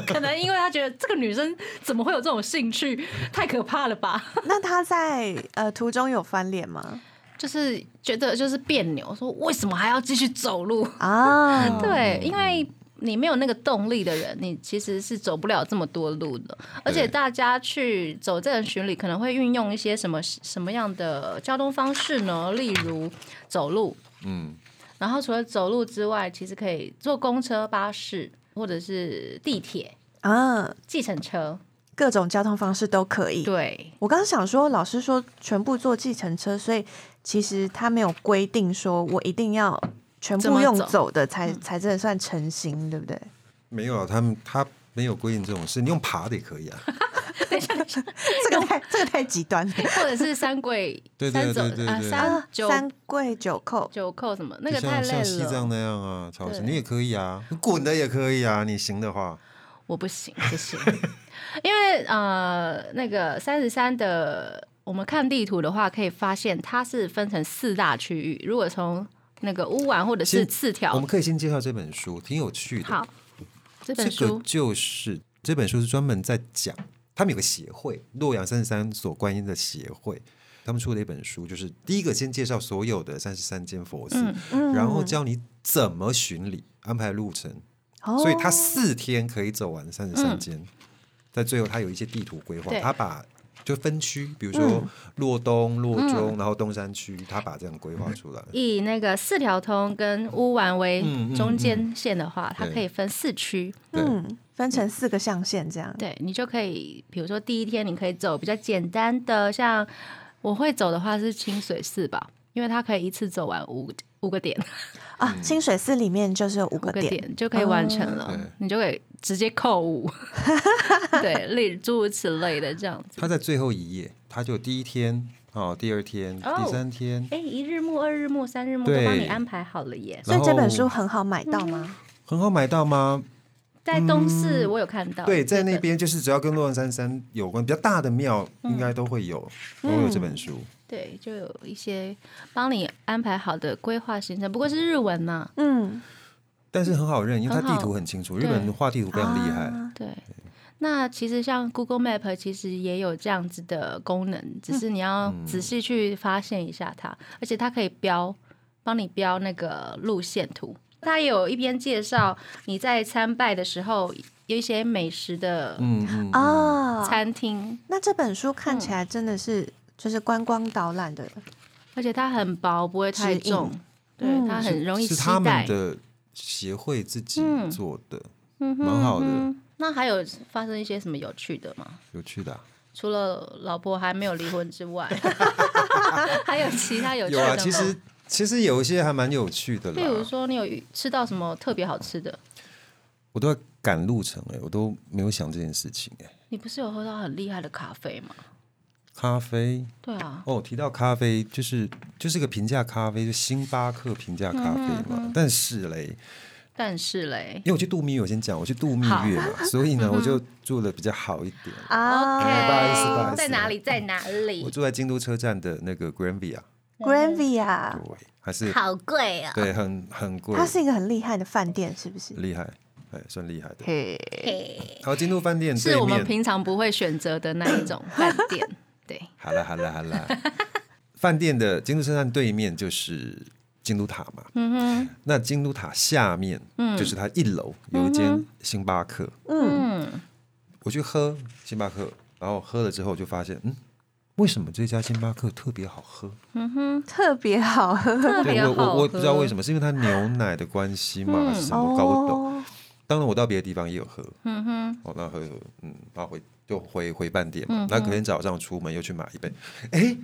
S1: 可能因为他觉得这个女生怎么会有这种兴趣，太可怕了吧？
S2: 那他在呃途中有翻脸吗？
S1: 就是觉得就是别扭，说为什么还要继续走路？
S2: 啊，
S1: 对，因为你没有那个动力的人，你其实是走不了这么多路的。而且大家去走这个巡礼，可能会运用一些什么什么样的交通方式呢？例如走路，
S3: 嗯，
S1: 然后除了走路之外，其实可以坐公车、巴士或者是地铁、
S2: 啊，
S1: 计程车。
S2: 各种交通方式都可以。
S1: 对，
S2: 我刚刚想说，老师说全部坐计程车，所以其实他没有规定说我一定要全部用
S1: 走
S2: 走的才才真的算成型，对不对？
S3: 没有啊，他们他没有规定这种事，你用爬的也可以啊。
S2: 这个太这个太极端了
S1: 或者是三跪
S3: 对对
S1: 三走啊
S3: 对对对
S2: 啊！
S1: 三九
S2: 三跪九叩，
S1: 九叩什么，那个太累
S3: 了像西藏，那样啊，超市你也可以啊，你滚的也可以啊，你行的话，
S1: 我不行，不行，因为呃，那个三十三的，我们看地图的话，可以发现它是分成四大区域。如果从那个乌丸或者是
S3: 先
S1: 次条
S3: 我们，可以先介绍这本书，挺有趣的。
S1: 好，这
S3: 这
S1: 本书
S3: 个就是这本书是专门在讲，他们有个协会，洛阳三十三所观音的协会，他们出的一本书，就是第一个先介绍所有的三十三间佛寺，
S1: 嗯
S2: 嗯
S3: 然后教你怎么巡礼，安排路程，
S2: 哦
S3: 所以他四天可以走完三十三间。在最后，他有一些地图规划，他把就分区，比如说洛东、洛中，然后东山区，他把这样规划出来。
S1: 以那个四条通跟乌丸为中间线的话，它可以分四区。
S2: 嗯，分成四个象限这样。
S1: 对你就可以，比如说第一天你可以走比较简单的，像我会走的话是清水寺吧，因为它可以一次走完五五个点，
S2: 啊，清水寺里面就是有五
S1: 五个
S2: 个点，
S1: 点就可以完成了，
S3: 对
S1: 你就可以直接扣五，对，类诸如此类的这样子。
S3: 他在最后一页，他就第一天哦，第二天、
S1: 哦
S3: 第三天，
S1: 哎，一日目、二日目、三日目都
S3: 对
S1: 帮你安排好了耶。
S2: 所以这本书很好买到吗？
S3: 很好买到吗？
S1: 在东四我有看到，
S3: 嗯对，在那边就是只要跟洛阳三山有关比较大的庙，应该都会有，都会有这本书。
S1: 对，就有一些帮你安排好的规划行程，不过是日文嘛、
S2: 嗯，
S3: 但是很好认，因为它地图很清楚，日本人画地图非常厉害。
S2: 啊。
S1: 对，那其实像 Google Map 其实也有这样子的功能，只是你要仔细去发现一下它，而且它可以标，帮你标那个路线图。它也有一边介绍你在参拜的时候有一些美食的
S3: 嗯嗯，
S2: 哦，
S1: 餐厅，
S2: 那这本书看起来真的是就是观光导览的，
S1: 而且它很薄，不会太重，对，
S2: 嗯
S1: 它很容易携
S3: 是他们。的协会自己
S1: 嗯
S3: 做的，
S1: 嗯
S3: 蛮好的
S1: 嗯那还有发生一些什么有趣的吗？
S3: 有趣的啊。
S1: 除了老婆还没有离婚之外，还有其他有趣
S3: 有啊，
S1: 的吗？
S3: 其实其实有一些还蛮有趣的
S1: 例如。说，你有吃到什么特别好吃的？
S3: 我都要赶路程哎，我都没有想这件事情哎。
S1: 你不是有喝到很厉害的咖啡吗？
S3: 咖啡
S1: 对啊，
S3: 哦，提到咖啡就是就是个平价咖啡，就星巴克平价咖啡
S1: 嗯
S3: 嘛。但是嘞，
S1: 但是嘞
S3: 因为我去度蜜月，我先讲，我去度蜜月嘛，所以呢，我就住的比较好一点。
S2: 啊
S3: 哎不好意思不好意
S1: ，OK，
S3: 思
S1: 在哪里？在哪里我？
S3: 住在京都车站的那个
S2: Granvia，，Granvia，
S3: 对，还是
S1: 好贵啊！
S3: 对，很很贵，
S2: 它是一个很厉害的饭店，是不是？
S3: 厉害，哎，算厉害的。
S2: 嘿，
S1: 嘿
S3: 好，京都饭店
S1: 是我们，平常不会选择的那一种饭店。对，
S3: 好了好了好了，饭店的京都车站对面就是京都塔嘛。
S1: 嗯哼，
S3: 那京都塔下面，嗯就是它一楼有一间星巴克，
S2: 嗯，
S1: 嗯，
S3: 我去喝星巴克，然后喝了之后就发现，嗯，为什么这家星巴克特别好喝？
S2: 嗯哼特别好喝，
S3: 对
S1: 特别好
S3: 我我我不知道为。什么，是因为它牛奶的关系嘛？
S1: 嗯
S3: 什么？我搞不懂。
S2: 哦，
S3: 当然，我到别的地方也有喝，
S1: 嗯哼，
S3: 哦，那喝，嗯，然后回就回回饭店嘛
S1: 嗯。
S3: 那隔天早上出门又去买一杯，哎，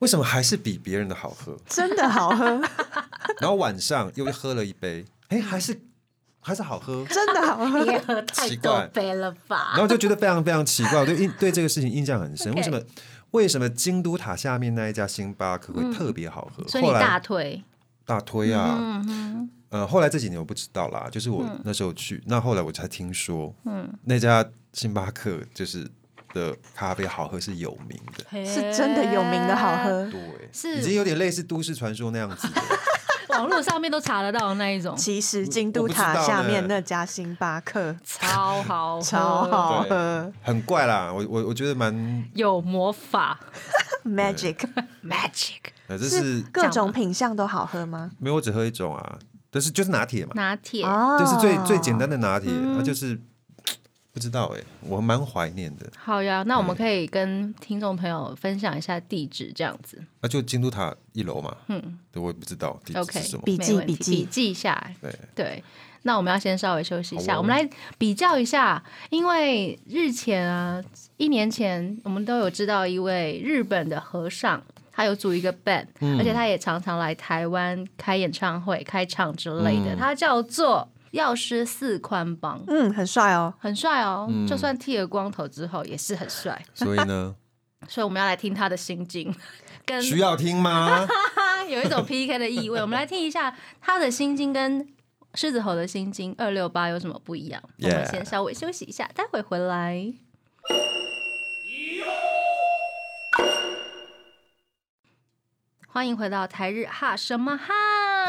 S3: 为什么还是比别人的好喝？
S2: 真的好喝，
S3: 然后晚上又喝了一杯，哎，还是还是好喝。
S2: 真的好喝，
S1: 别喝太
S3: 奇怪
S1: 多杯了吧
S3: 然？后就觉得非常非常奇怪，我对印对这个事情印象很深。为什么为什么京都塔下面那一家星巴克会特别好喝？
S1: 所以你大推，
S3: 大推啊，呃，后来这几年我不知道啦，就是我那时候去，那后来我才听说，
S1: 嗯，
S3: 那家星巴克就是的咖啡好喝是有名的，
S2: 是真的有名的好。喝，
S3: 对，
S1: 是
S3: 已经有点类似都市传说那样子的。
S1: 网络上面都查得到的那一种，
S2: 其实京都塔下面那家星巴克
S1: 超好喝，
S2: 超好喝
S3: 很怪啦，我我我觉得蛮，
S1: 有魔法，Magic，magic
S3: 呃，这是
S2: 各种品相都好喝吗？
S3: 没有我只喝一种啊，但是就是拿铁嘛，
S1: 拿铁，
S2: 哦
S3: 就是最最简单的拿铁，
S1: 嗯
S3: 那就是不知道哎，我蛮怀念的。
S1: 好呀，那我们可以跟听众朋友分享一下地址，这样子。
S3: 那就京都塔一楼嘛，
S1: 嗯
S3: 对，我也不知道地址
S1: OK，
S3: 是什么。
S2: 笔记
S1: 没问题
S2: 笔记
S1: 笔记下来。
S3: 对，
S1: 对，那我们要先稍微休息一下，
S3: 好哦
S1: 我们来比较一下，因为日前啊，一年前我们都有知道一位日本的和尚。他有组一个 band，、而且他也常常来台湾开演唱会、开唱之类的。
S3: 嗯
S1: 他叫做药师四宽邦，
S2: 嗯，很帅哦，
S1: 很帅哦。
S3: 嗯
S1: 就算剃了光头之后，也是很帅。
S3: 所以呢，
S1: 所以我们要来听他的心经，跟
S3: 需要听吗？
S1: 有一种 PK 的意味。我们来听一下他的心经跟狮子吼的心经二六八有什么不一样。我们先稍微休息一下，待会回来。欢迎回到台日哈什么哈？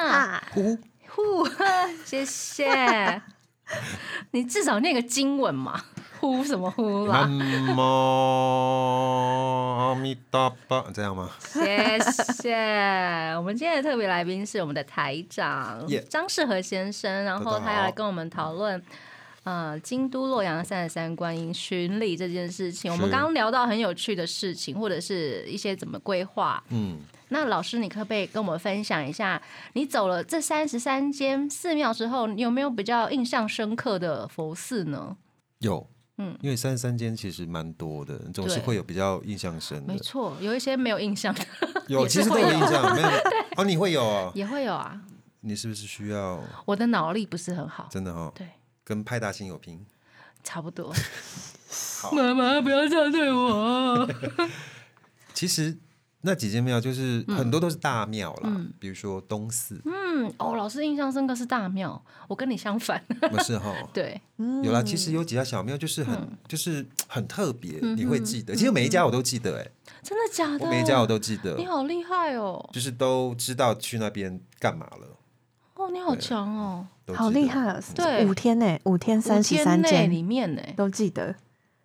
S2: 啊，
S3: 呼，
S1: 呼，谢谢。你至少念个经文嘛，呼什么呼
S3: 南
S1: 啦？
S3: 无阿弥陀佛，这样吗？
S1: 谢谢。我们今天的特别来宾是我们的台长张世和先生，然后他要来跟我们讨论。呃京都洛阳三十三观音巡礼这件事情。我们
S3: 是
S1: 刚刚聊到很有趣的事情，或者是一些怎么规划。
S3: 嗯，
S1: 那老师，你可不可以跟我们分享一下，你走了这三十三间寺庙之后，你有没有比较印象深刻的佛寺呢？
S3: 有，
S1: 嗯
S3: 嗯，因为三十三间其实蛮多的，总是
S1: 对
S3: 会有比较印象深的
S1: 没。错，有一些没有印象的
S3: 有，其实都有印象，没有？哦，你会有啊？
S1: 也会有啊。
S3: 你是不是需要
S1: 我的脑力不是很好，
S3: 真的哈、哦？
S1: 对，
S3: 跟派大星有拼？
S1: 差不多。
S3: 好
S1: 妈妈不要这样对我。
S3: 其实那几间庙就是很多都是大庙啦，比如说东寺，
S1: 嗯，哦，老师印象深刻是大庙，我跟你相反。
S3: 不 是哈？
S1: 对，
S3: 有啦，其实有几家小庙就是很、就是 很特别，你会记得。其实每一家我都记得、哎、
S1: 真的假的？
S3: 我每一家我都记得
S1: 你，好厉害哦！
S3: 就是都知道去那边干嘛了，
S1: 哦，你好强哦！
S2: 好厉害啊！
S1: 对
S2: 五天呢，五天三十三
S1: 五天内
S2: 间
S1: 里面呢，
S2: 都记得。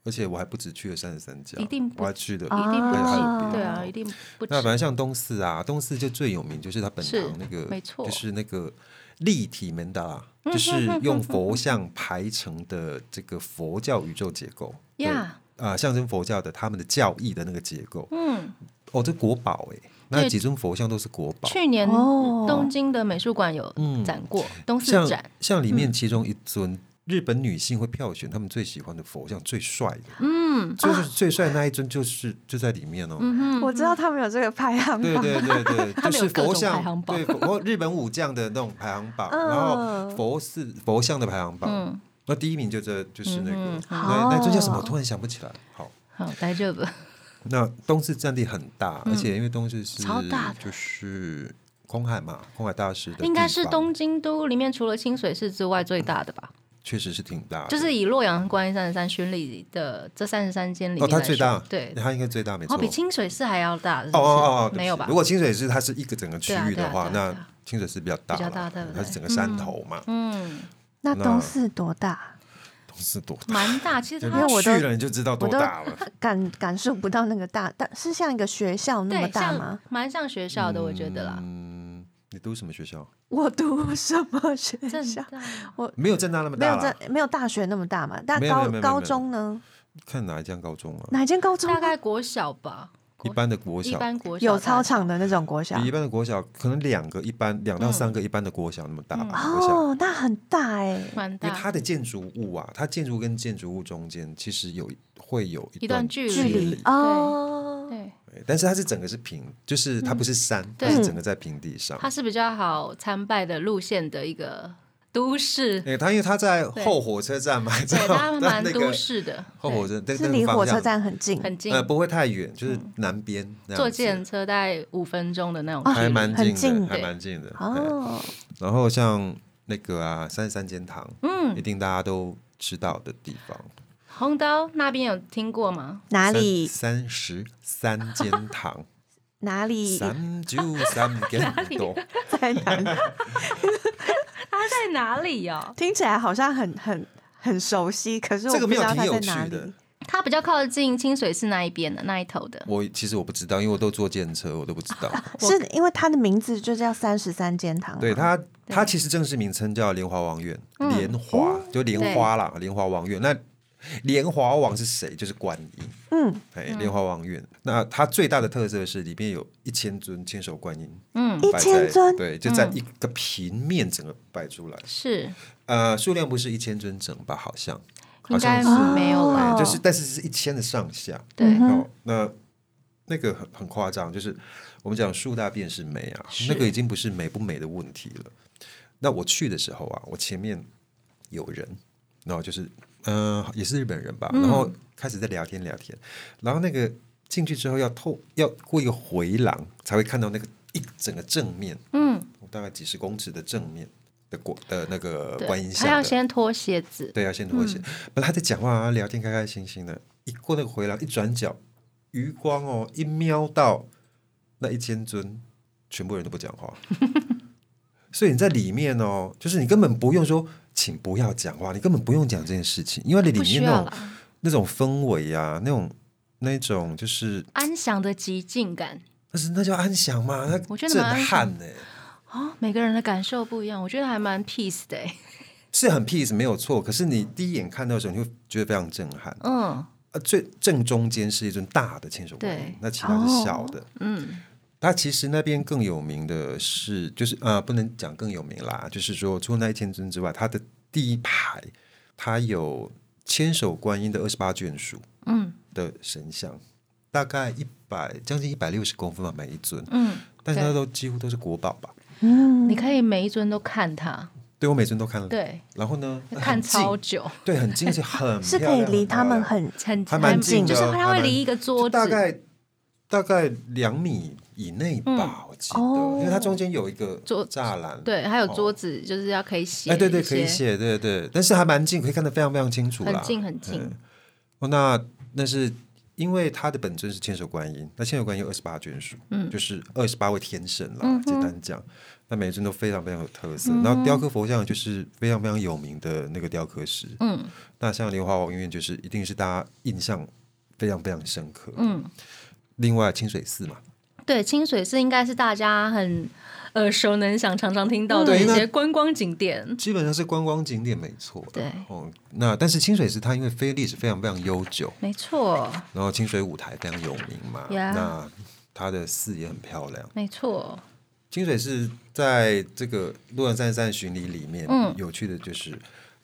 S3: 而且我还不止去了三十三家，
S1: 一定不
S3: 我还去的
S1: 一定不
S2: 啊
S1: 止，对啊，一定不止
S3: 那。反正像东寺啊，东寺就最有名，就是它本堂那个，
S1: 没错
S3: 就是那个立体门达拉，就是用佛像排成的这个佛教宇宙结构
S1: 呀
S3: 对啊、象征佛教的他们的教义的那个结构。
S1: 嗯，
S3: 哦，这国宝哎，那
S1: 对
S3: 几尊佛像都是国宝，
S1: 去年
S2: 哦
S1: 东京的美术馆有
S3: 嗯
S1: 展过东寺
S3: 像
S1: 展，
S3: 像里面其中一尊。日本女性会票选他们最喜欢的佛像，最帅的，
S1: 嗯，
S3: 就是最帅那一尊，就是就在里面哦。
S2: 我知道他们有这个排行榜，
S3: 对对对对，就是佛像
S1: 排行榜。
S3: 对，佛日本武将的那种排行榜，
S2: 嗯。
S3: 然后佛寺佛像的排行榜，
S1: 嗯。
S3: 那第一名就这就是那个
S1: 嗯
S3: 那
S2: 好。
S3: 那尊叫什么？突然想不起来。好，
S1: 好，大丈夫。
S3: 那东寺占地很大，而且因为东寺是
S1: 嗯超大的。
S3: 就是空海嘛，空海大师的
S1: 应该是东京都里面除了清水寺之外最大的吧？
S3: 确实是挺大的，
S1: 就是以洛阳观音三十三巡礼的这三十三间里面
S3: 哦，它最大，
S1: 对，
S3: 它应该最大，没错。
S1: 哦，比清水寺还要大，
S3: 哦
S1: 是
S3: 哦哦哦，
S1: 没有吧？
S3: 如果清水寺它是一个整个区域的话，那清水寺比较大，
S1: 比较大对不对
S3: 它是整个山头嘛，
S1: 嗯，
S2: 那东寺多大？
S3: 东寺多大？
S1: 蛮大，其实
S2: 因为我
S3: 去了你就知道多大了。
S2: 感感受不到那个大，但是像一个学校那么大吗？
S1: 蛮像学校的，我觉得啦。
S3: 嗯，你读什么学校？
S2: 我读什么学校？
S1: 我
S3: 没有正大那么大
S2: 没有在。没有大学那么大嘛？但高高中呢？
S3: 看哪一间高中啊？
S2: 哪一间高中啊？
S1: 大概国小吧，
S3: 一般的国小
S1: 一
S3: 小，
S1: 般国小
S2: 有操
S1: 大
S2: 场的那种国小
S3: 比一般的国小可能两个一般，两到三个一般的国小那么大吧。
S2: 哦，那很大哎。
S1: 蛮
S3: 因为
S1: 大，
S3: 它的建筑物啊，它建筑跟建筑物中间其实有会有
S1: 一段距离
S2: 哦，
S3: 但是它是整个是平，就是它不是山，它是整个在平地上。
S1: 它是比较好参拜的路线的一个都市，
S3: 哎，它因为它在后火车站嘛，
S1: 对，它蛮都市的，
S3: 后火车那
S2: 是离火车站很近，
S1: 很近
S3: 呃，不会太远，就是南边
S1: 坐电车大概五分钟的那种
S3: 还蛮近的，
S2: 近
S3: 还蛮近的。
S2: 哦。
S3: 然后像那个啊，三十三间堂，
S1: 嗯
S3: 一定大家都知道的地方。
S1: 红刀那边有听过吗？
S2: 哪里
S3: 三十三间堂，
S2: 哪里
S3: 三九三间 多。
S2: 在哪里？
S1: 它在哪里哦？
S2: 听起来好像很很很熟悉，可是我
S3: 这个
S2: 不知道
S3: 庙挺有
S2: 它在哪
S3: 趣的
S2: 里。。
S1: 它比较靠近清水寺那一边的那一头的，
S3: 我其实我不知道，因为我都坐电车，我都不知道。
S2: 是因为它的名字就叫三十三间堂吗，
S3: 对它，它其实正式名称叫莲华王院，
S1: 嗯
S3: 莲华就莲花啦，莲华王院。那 莲华王是谁？就是观音。
S2: 嗯，
S3: 哎，莲华王院。那它最大的特色是里面有一千尊千手观音，
S1: 嗯，
S2: 一千尊，
S3: 对，就在一个平面整个摆出来。
S1: 是
S3: 呃，数量不是一千尊整吧？好像，好像是，
S1: 没有啦，
S2: 哦
S3: 哎就是但是是一千的上下。
S1: 对，
S2: 嗯哼
S3: 哦，那那个很很夸张，就是我们讲树大便是美啊，
S1: 是
S3: 那个已经不是美不美的问题了。那我去的时候啊，我前面有人，然后就是嗯、呃也是日本人吧，然后开始在聊天聊天，然后那个进去之后要透要过一个回廊才会看到那个一整个正面，
S1: 嗯，
S3: 大概几十公尺的正面的观的那个观音像
S1: 他要先脱鞋子，
S3: 对，要先脱
S1: 嗯。
S3: 鞋。本来他在讲话啊，聊天开开心心的，一过那个回廊，一转角，余光哦，一瞄到那一千尊，全部人都不讲话。所以你在里面哦，就是你根本不用说，请不要讲话，你根本不用讲这件事情，因为里面那种，那种氛围啊，那种那种就是，
S1: 安详的极静感
S3: 那是那叫安详吗？那
S1: 我觉得
S3: 震
S1: 蛮
S3: 撼呢、
S1: 哦，每个人的感受不一样，我觉得还蛮 peace 的欸，
S3: 是很 peace 没有错，可是你第一眼看到的时候，你会觉得非常震撼。
S1: 嗯
S3: 呃，最正中间是一尊大的千手观音
S1: 对，
S3: 那其他是小的。
S1: 嗯，
S3: 它其实那边更有名的是，就是呃，不能讲更有名啦，就是说除了那一千尊之外，它的第一排它有千手观音的二十八眷属，
S1: 嗯。
S3: 的神像，大概一百将近一百六十公分吧，每一尊，
S1: 嗯，
S3: 但是它都几乎都是国宝吧。
S2: 嗯，
S1: 你可以每一尊都看它，
S3: 对我每尊都看了，
S1: 对，
S3: 然后呢，
S1: 看超久，
S3: 对，很近，是很
S2: 是可以离他们
S3: 很
S2: 很
S1: 很
S3: 还蛮
S1: 很
S3: 近的
S1: 就是
S3: 他
S1: 会离一个桌子，
S3: 大概大概两米以内吧，我记得，
S2: 哦
S3: 因为它中间有一个
S1: 桌
S3: 栅栏，
S1: 对，还有
S3: 哦
S1: 桌子，就是要可以写，
S3: 哎，对对，可以，写，对对，但是还蛮近，可以看得非常非常清楚啦，
S1: 很近很近。
S3: 嗯。哦，那那是因为它的本尊是千手观音，那千手观音有二十八眷属，嗯，就是二十八位天神啦，
S1: 嗯
S3: 简单讲，那每一尊都非常非常有特色。然后雕刻佛像就是非常非常有名的那个雕刻师，
S1: 嗯。
S3: 那像莲花王院就是一定是大家印象非常非常深刻。
S1: 嗯，
S3: 另外清水寺嘛，
S1: 对，清水寺应该是大家很耳熟能详、常常听到的
S3: 那
S1: 一些观光景点，
S3: 基本上是观光景点没错的。
S1: 对
S3: 哦，那但是清水寺它因为非历史非常非常悠久，
S1: 没错，
S3: 然后清水舞台非常有名嘛那它的寺也很漂亮。
S1: 没错，
S3: 清水寺在这个洛阳三三巡礼里面，
S1: 嗯
S3: 有趣的就是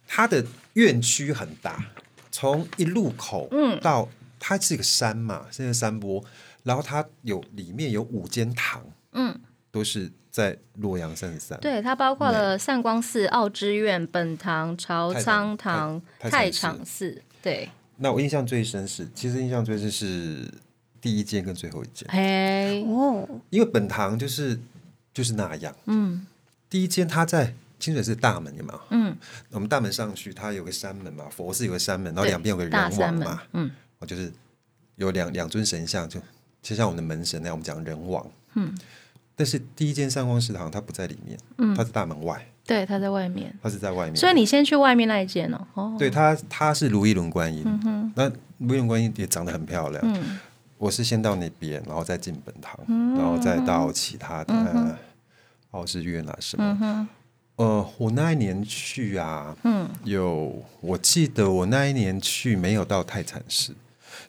S3: 它的院区很大，从一路口
S1: 嗯
S3: 到它是一个山嘛，是一个山坡，然后它有里面有五间堂，
S1: 嗯，
S3: 都是在洛阳三十三。
S1: 对，它包括了善光寺、奥之院、本堂、朝仓堂、
S3: 太
S1: 太
S3: 常
S1: 常寺，对，
S3: 那我印象最深是，其实印象最深是第一间跟最后一间，
S1: 哎，
S2: 哦，
S3: 因为本堂就是就是那样。
S1: 嗯。
S3: 第一间它在清水寺大门有没有？
S1: 嗯，
S3: 我们大门上去，它有个山门嘛，佛寺有个山门，然后
S1: 对
S3: 两边有个
S1: 大山门
S3: 人王嘛，，
S1: 嗯。
S3: 我，就是有两两尊神像，就就像我们的门神那样，我们讲人王。
S1: 嗯，
S3: 但是第一间三光食堂它不在里面，
S1: 嗯。
S3: 它是大门外，
S1: 对，它在外面，
S3: 它是在外面。
S1: 所以你先去外面那一间哦，哦，
S3: 对它它是如意轮观音，
S1: 嗯哼，
S3: 那如意轮观音也长得很漂亮。
S1: 嗯。
S3: 我是先到那边，然后再进本堂，
S1: 嗯。
S3: 然后再到其他的、
S1: 嗯哼。
S3: 呃奥氏院啊什么。
S1: 嗯，
S3: 呃，我那一年去啊，
S1: 嗯。
S3: 有我记得我那一年去没有到泰禅寺，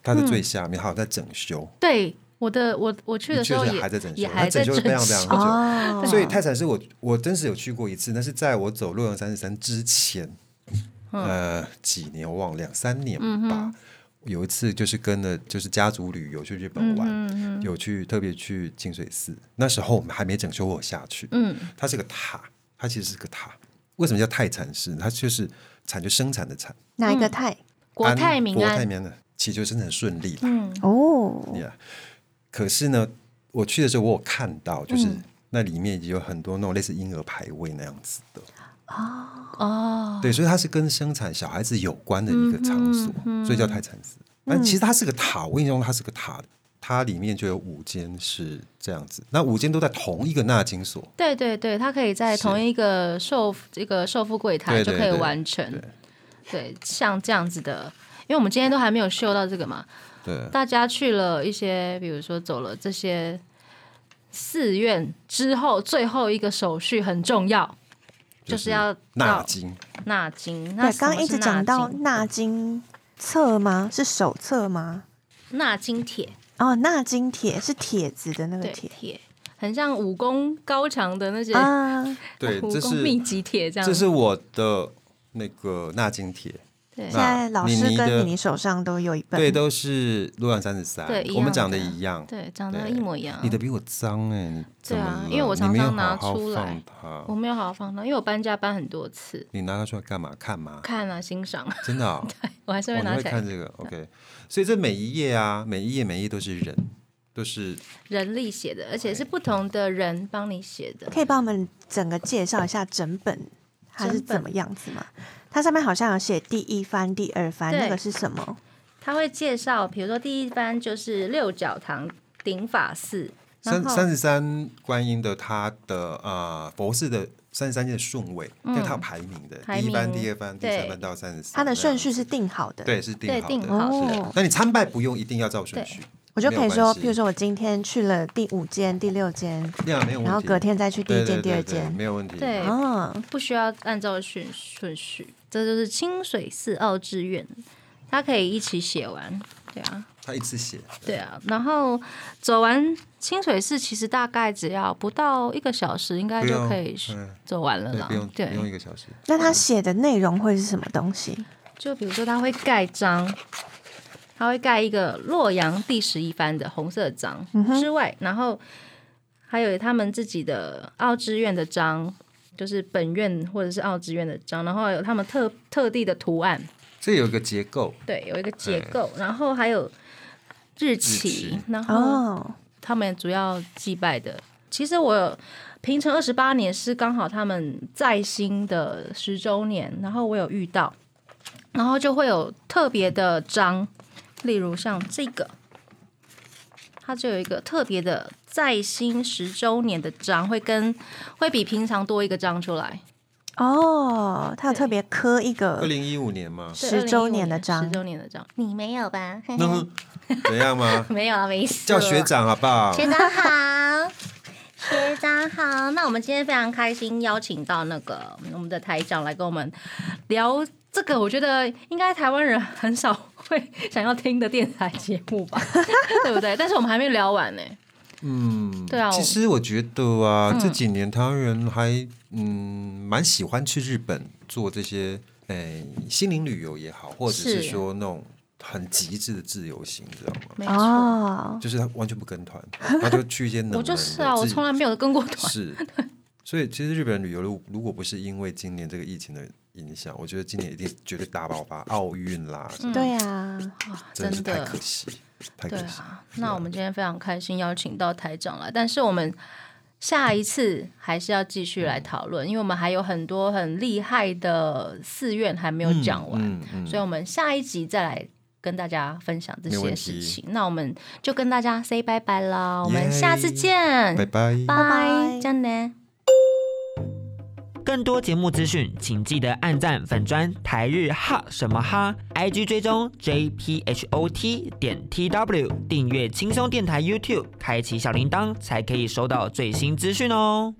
S3: 它的最下面好像在整修，
S1: 对，我的我我去的时候也
S3: 还在整修，它
S1: 还在整
S3: 整修了非常非常
S1: 修。
S3: 久。
S2: 哦，
S3: 所以泰禅寺我我真是有去过一次，那是在我走洛阳三十三之前，呃，几年我忘了两三年吧。有一次就是跟了就是家族旅游去日本玩，有去特别去清水寺，那时候我们还没整修，我下去。
S1: 嗯。
S3: 它是个塔，它其实是个塔。为什么叫泰禅寺？它就是产就生产的产，
S2: 哪一个泰？
S1: 国泰民安，
S3: 国泰民安。的，祈求生产顺利了。
S1: 嗯
S2: 哦
S3: ，Yeah 可是呢，我去的时候我有看到，就是
S1: 嗯
S3: 那里面有很多那种类似婴儿排位那样子的。
S1: 哦，
S3: 对，所以它是跟生产小孩子有关的一个场所，
S1: 嗯
S3: 所以叫泰禅寺。但其实它是个塔，我印象中它是个塔，它里面就有五间是这样子，那五间都在同一个纳金所。
S1: 对对对，它可以在同一个售这个售付柜台就可以
S3: 对对对
S1: 完成
S3: 对。
S1: 对，像这样子的，因为我们今天都还没有秀到这个嘛，
S3: 对，
S1: 大家去了一些，比如说走了这些寺院之后，最后一个手续很重要，就是要
S3: 纳金。
S1: 纳金。那
S2: 对，刚刚一直讲到纳金册吗？是手册吗？
S1: 纳金帖，
S2: 哦，纳金帖是帖子的那个帖
S1: 帖，很像武功高强的那些
S2: 啊，
S3: 对，
S1: 武
S3: 这是
S1: 功秘籍帖这样。
S3: 这是我的那个纳金帖，
S1: 对
S2: 现在老师跟妮妮手上都有一本，
S3: 对，都是洛阳三十三我们长得
S1: 的
S3: 一样。
S1: 对，长得一模一样。
S3: 你的比我脏哎？
S1: 对啊因为我常常拿出来我没有好好放它，因为我搬家搬很多次，
S3: 你拿它出来干嘛？看吗？
S1: 看啊欣赏，
S3: 真的 对，
S1: 我还是会拿起来
S3: 会看这个？OK，所以这每一页啊，每一页每一页都是人，都是
S1: 人力写的，而且是不同的人帮你写的。
S2: 可以帮我们整个介绍一下整本它是怎么样子吗？它上面好像有写第一番、第二番，那个是什么？
S1: 他会介绍，比如说第一番就是六角堂顶法寺，
S3: 三三十三观音的它的呃佛寺的三十三件的顺位，因为它有排名的，第一番、第二番、第三番到三十三，
S2: 它的顺序
S3: 是
S2: 是定好的。
S3: 对是定好的。
S1: 定好的
S2: 哦，
S3: 那你参拜不用一定要照顺序，
S2: 我就可以说，譬如说我今天去了第五间、第六间，
S3: 那样没有问题。
S2: 然后隔天再去第一间、第二间。
S3: 没有问题。
S1: 对，
S2: 哦，
S1: 不需要按照顺顺序，这就是清水寺奥志愿，他可以一起写完，对啊，
S3: 他一次写，
S1: 对啊，然后走完清水寺，其实大概只要不到一个小时，应该就可以
S3: 嗯
S1: 走完了
S3: 对，
S1: 啦
S3: 不用。不
S1: 对，
S3: 用一个小时。
S2: 那他写的内容会是什么东西？
S1: 就比如说他会盖章，他会盖一个洛阳第十一番的红色章之外，然后还有他们自己的奥志院的章，就是本院或者是奥志院的章，然后还有他们特特地的图案，
S3: 这有一个结构，
S1: 对，有一个结构，然后还有日期，
S3: 日期
S1: 然后
S2: 哦，
S1: 他们主要祭拜的。其实我平成二十八年是刚好他们在新的十周年，然后我有遇到，然后就会有特别的章，例如像这个，它就有一个特别的在新十周年的章，会跟会比平常多一个章出来。
S2: 哦，他有特别刻一个二
S3: 零一五年嘛，
S2: 十周年的章
S1: 十周年的章，
S5: 你没有吧？
S3: 那 怎样吗？
S1: 没有啊，没事。
S3: 叫学。长好不好？
S5: 学长好，学长好。
S1: 那我们今天非常开心，邀请到那个我们的台长来跟我们聊这个，我觉得应该台湾人很少会想要听的电台节目吧，对不对？但是我们还没聊完呢。
S3: 嗯，
S1: 对啊
S3: 其实我觉得啊，
S1: 嗯
S3: 这几年台湾人还嗯蛮喜欢去日本做这些诶、心灵旅游也好，或者是
S1: 是
S3: 说那种很极致的自由行，知道吗？
S1: 没错，
S2: 哦，
S3: 就是他完全不跟团，他就去一些冷门
S1: 我就是啊，我从来没有跟过团。
S3: 是，所以其实日本旅游如如果不是因为今年这个疫情的影响，我觉得今年一定绝对大爆发，奥运啦，
S1: 嗯
S2: 对啊，
S3: 真的是太可惜，太可惜。
S1: 啊，那我们今天非常开心邀请到台长来，但是我们下一次还是要继续来讨论，因为我们还有很多很厉害的寺院还没有讲完，
S3: 嗯嗯。
S1: 所以我们下一集再来跟大家分享这些事情。那我们就跟大家 say 拜拜啦，我们下次见，
S3: 拜拜。
S1: 拜
S2: 拜
S1: 这样呢。
S4: 更多节目资讯，请记得按赞粉砖台日哈什么哈，IG 追踪 JPHOT 点 TW，订阅轻松电台 YouTube，开启小铃铛才可以收到最新资讯哦。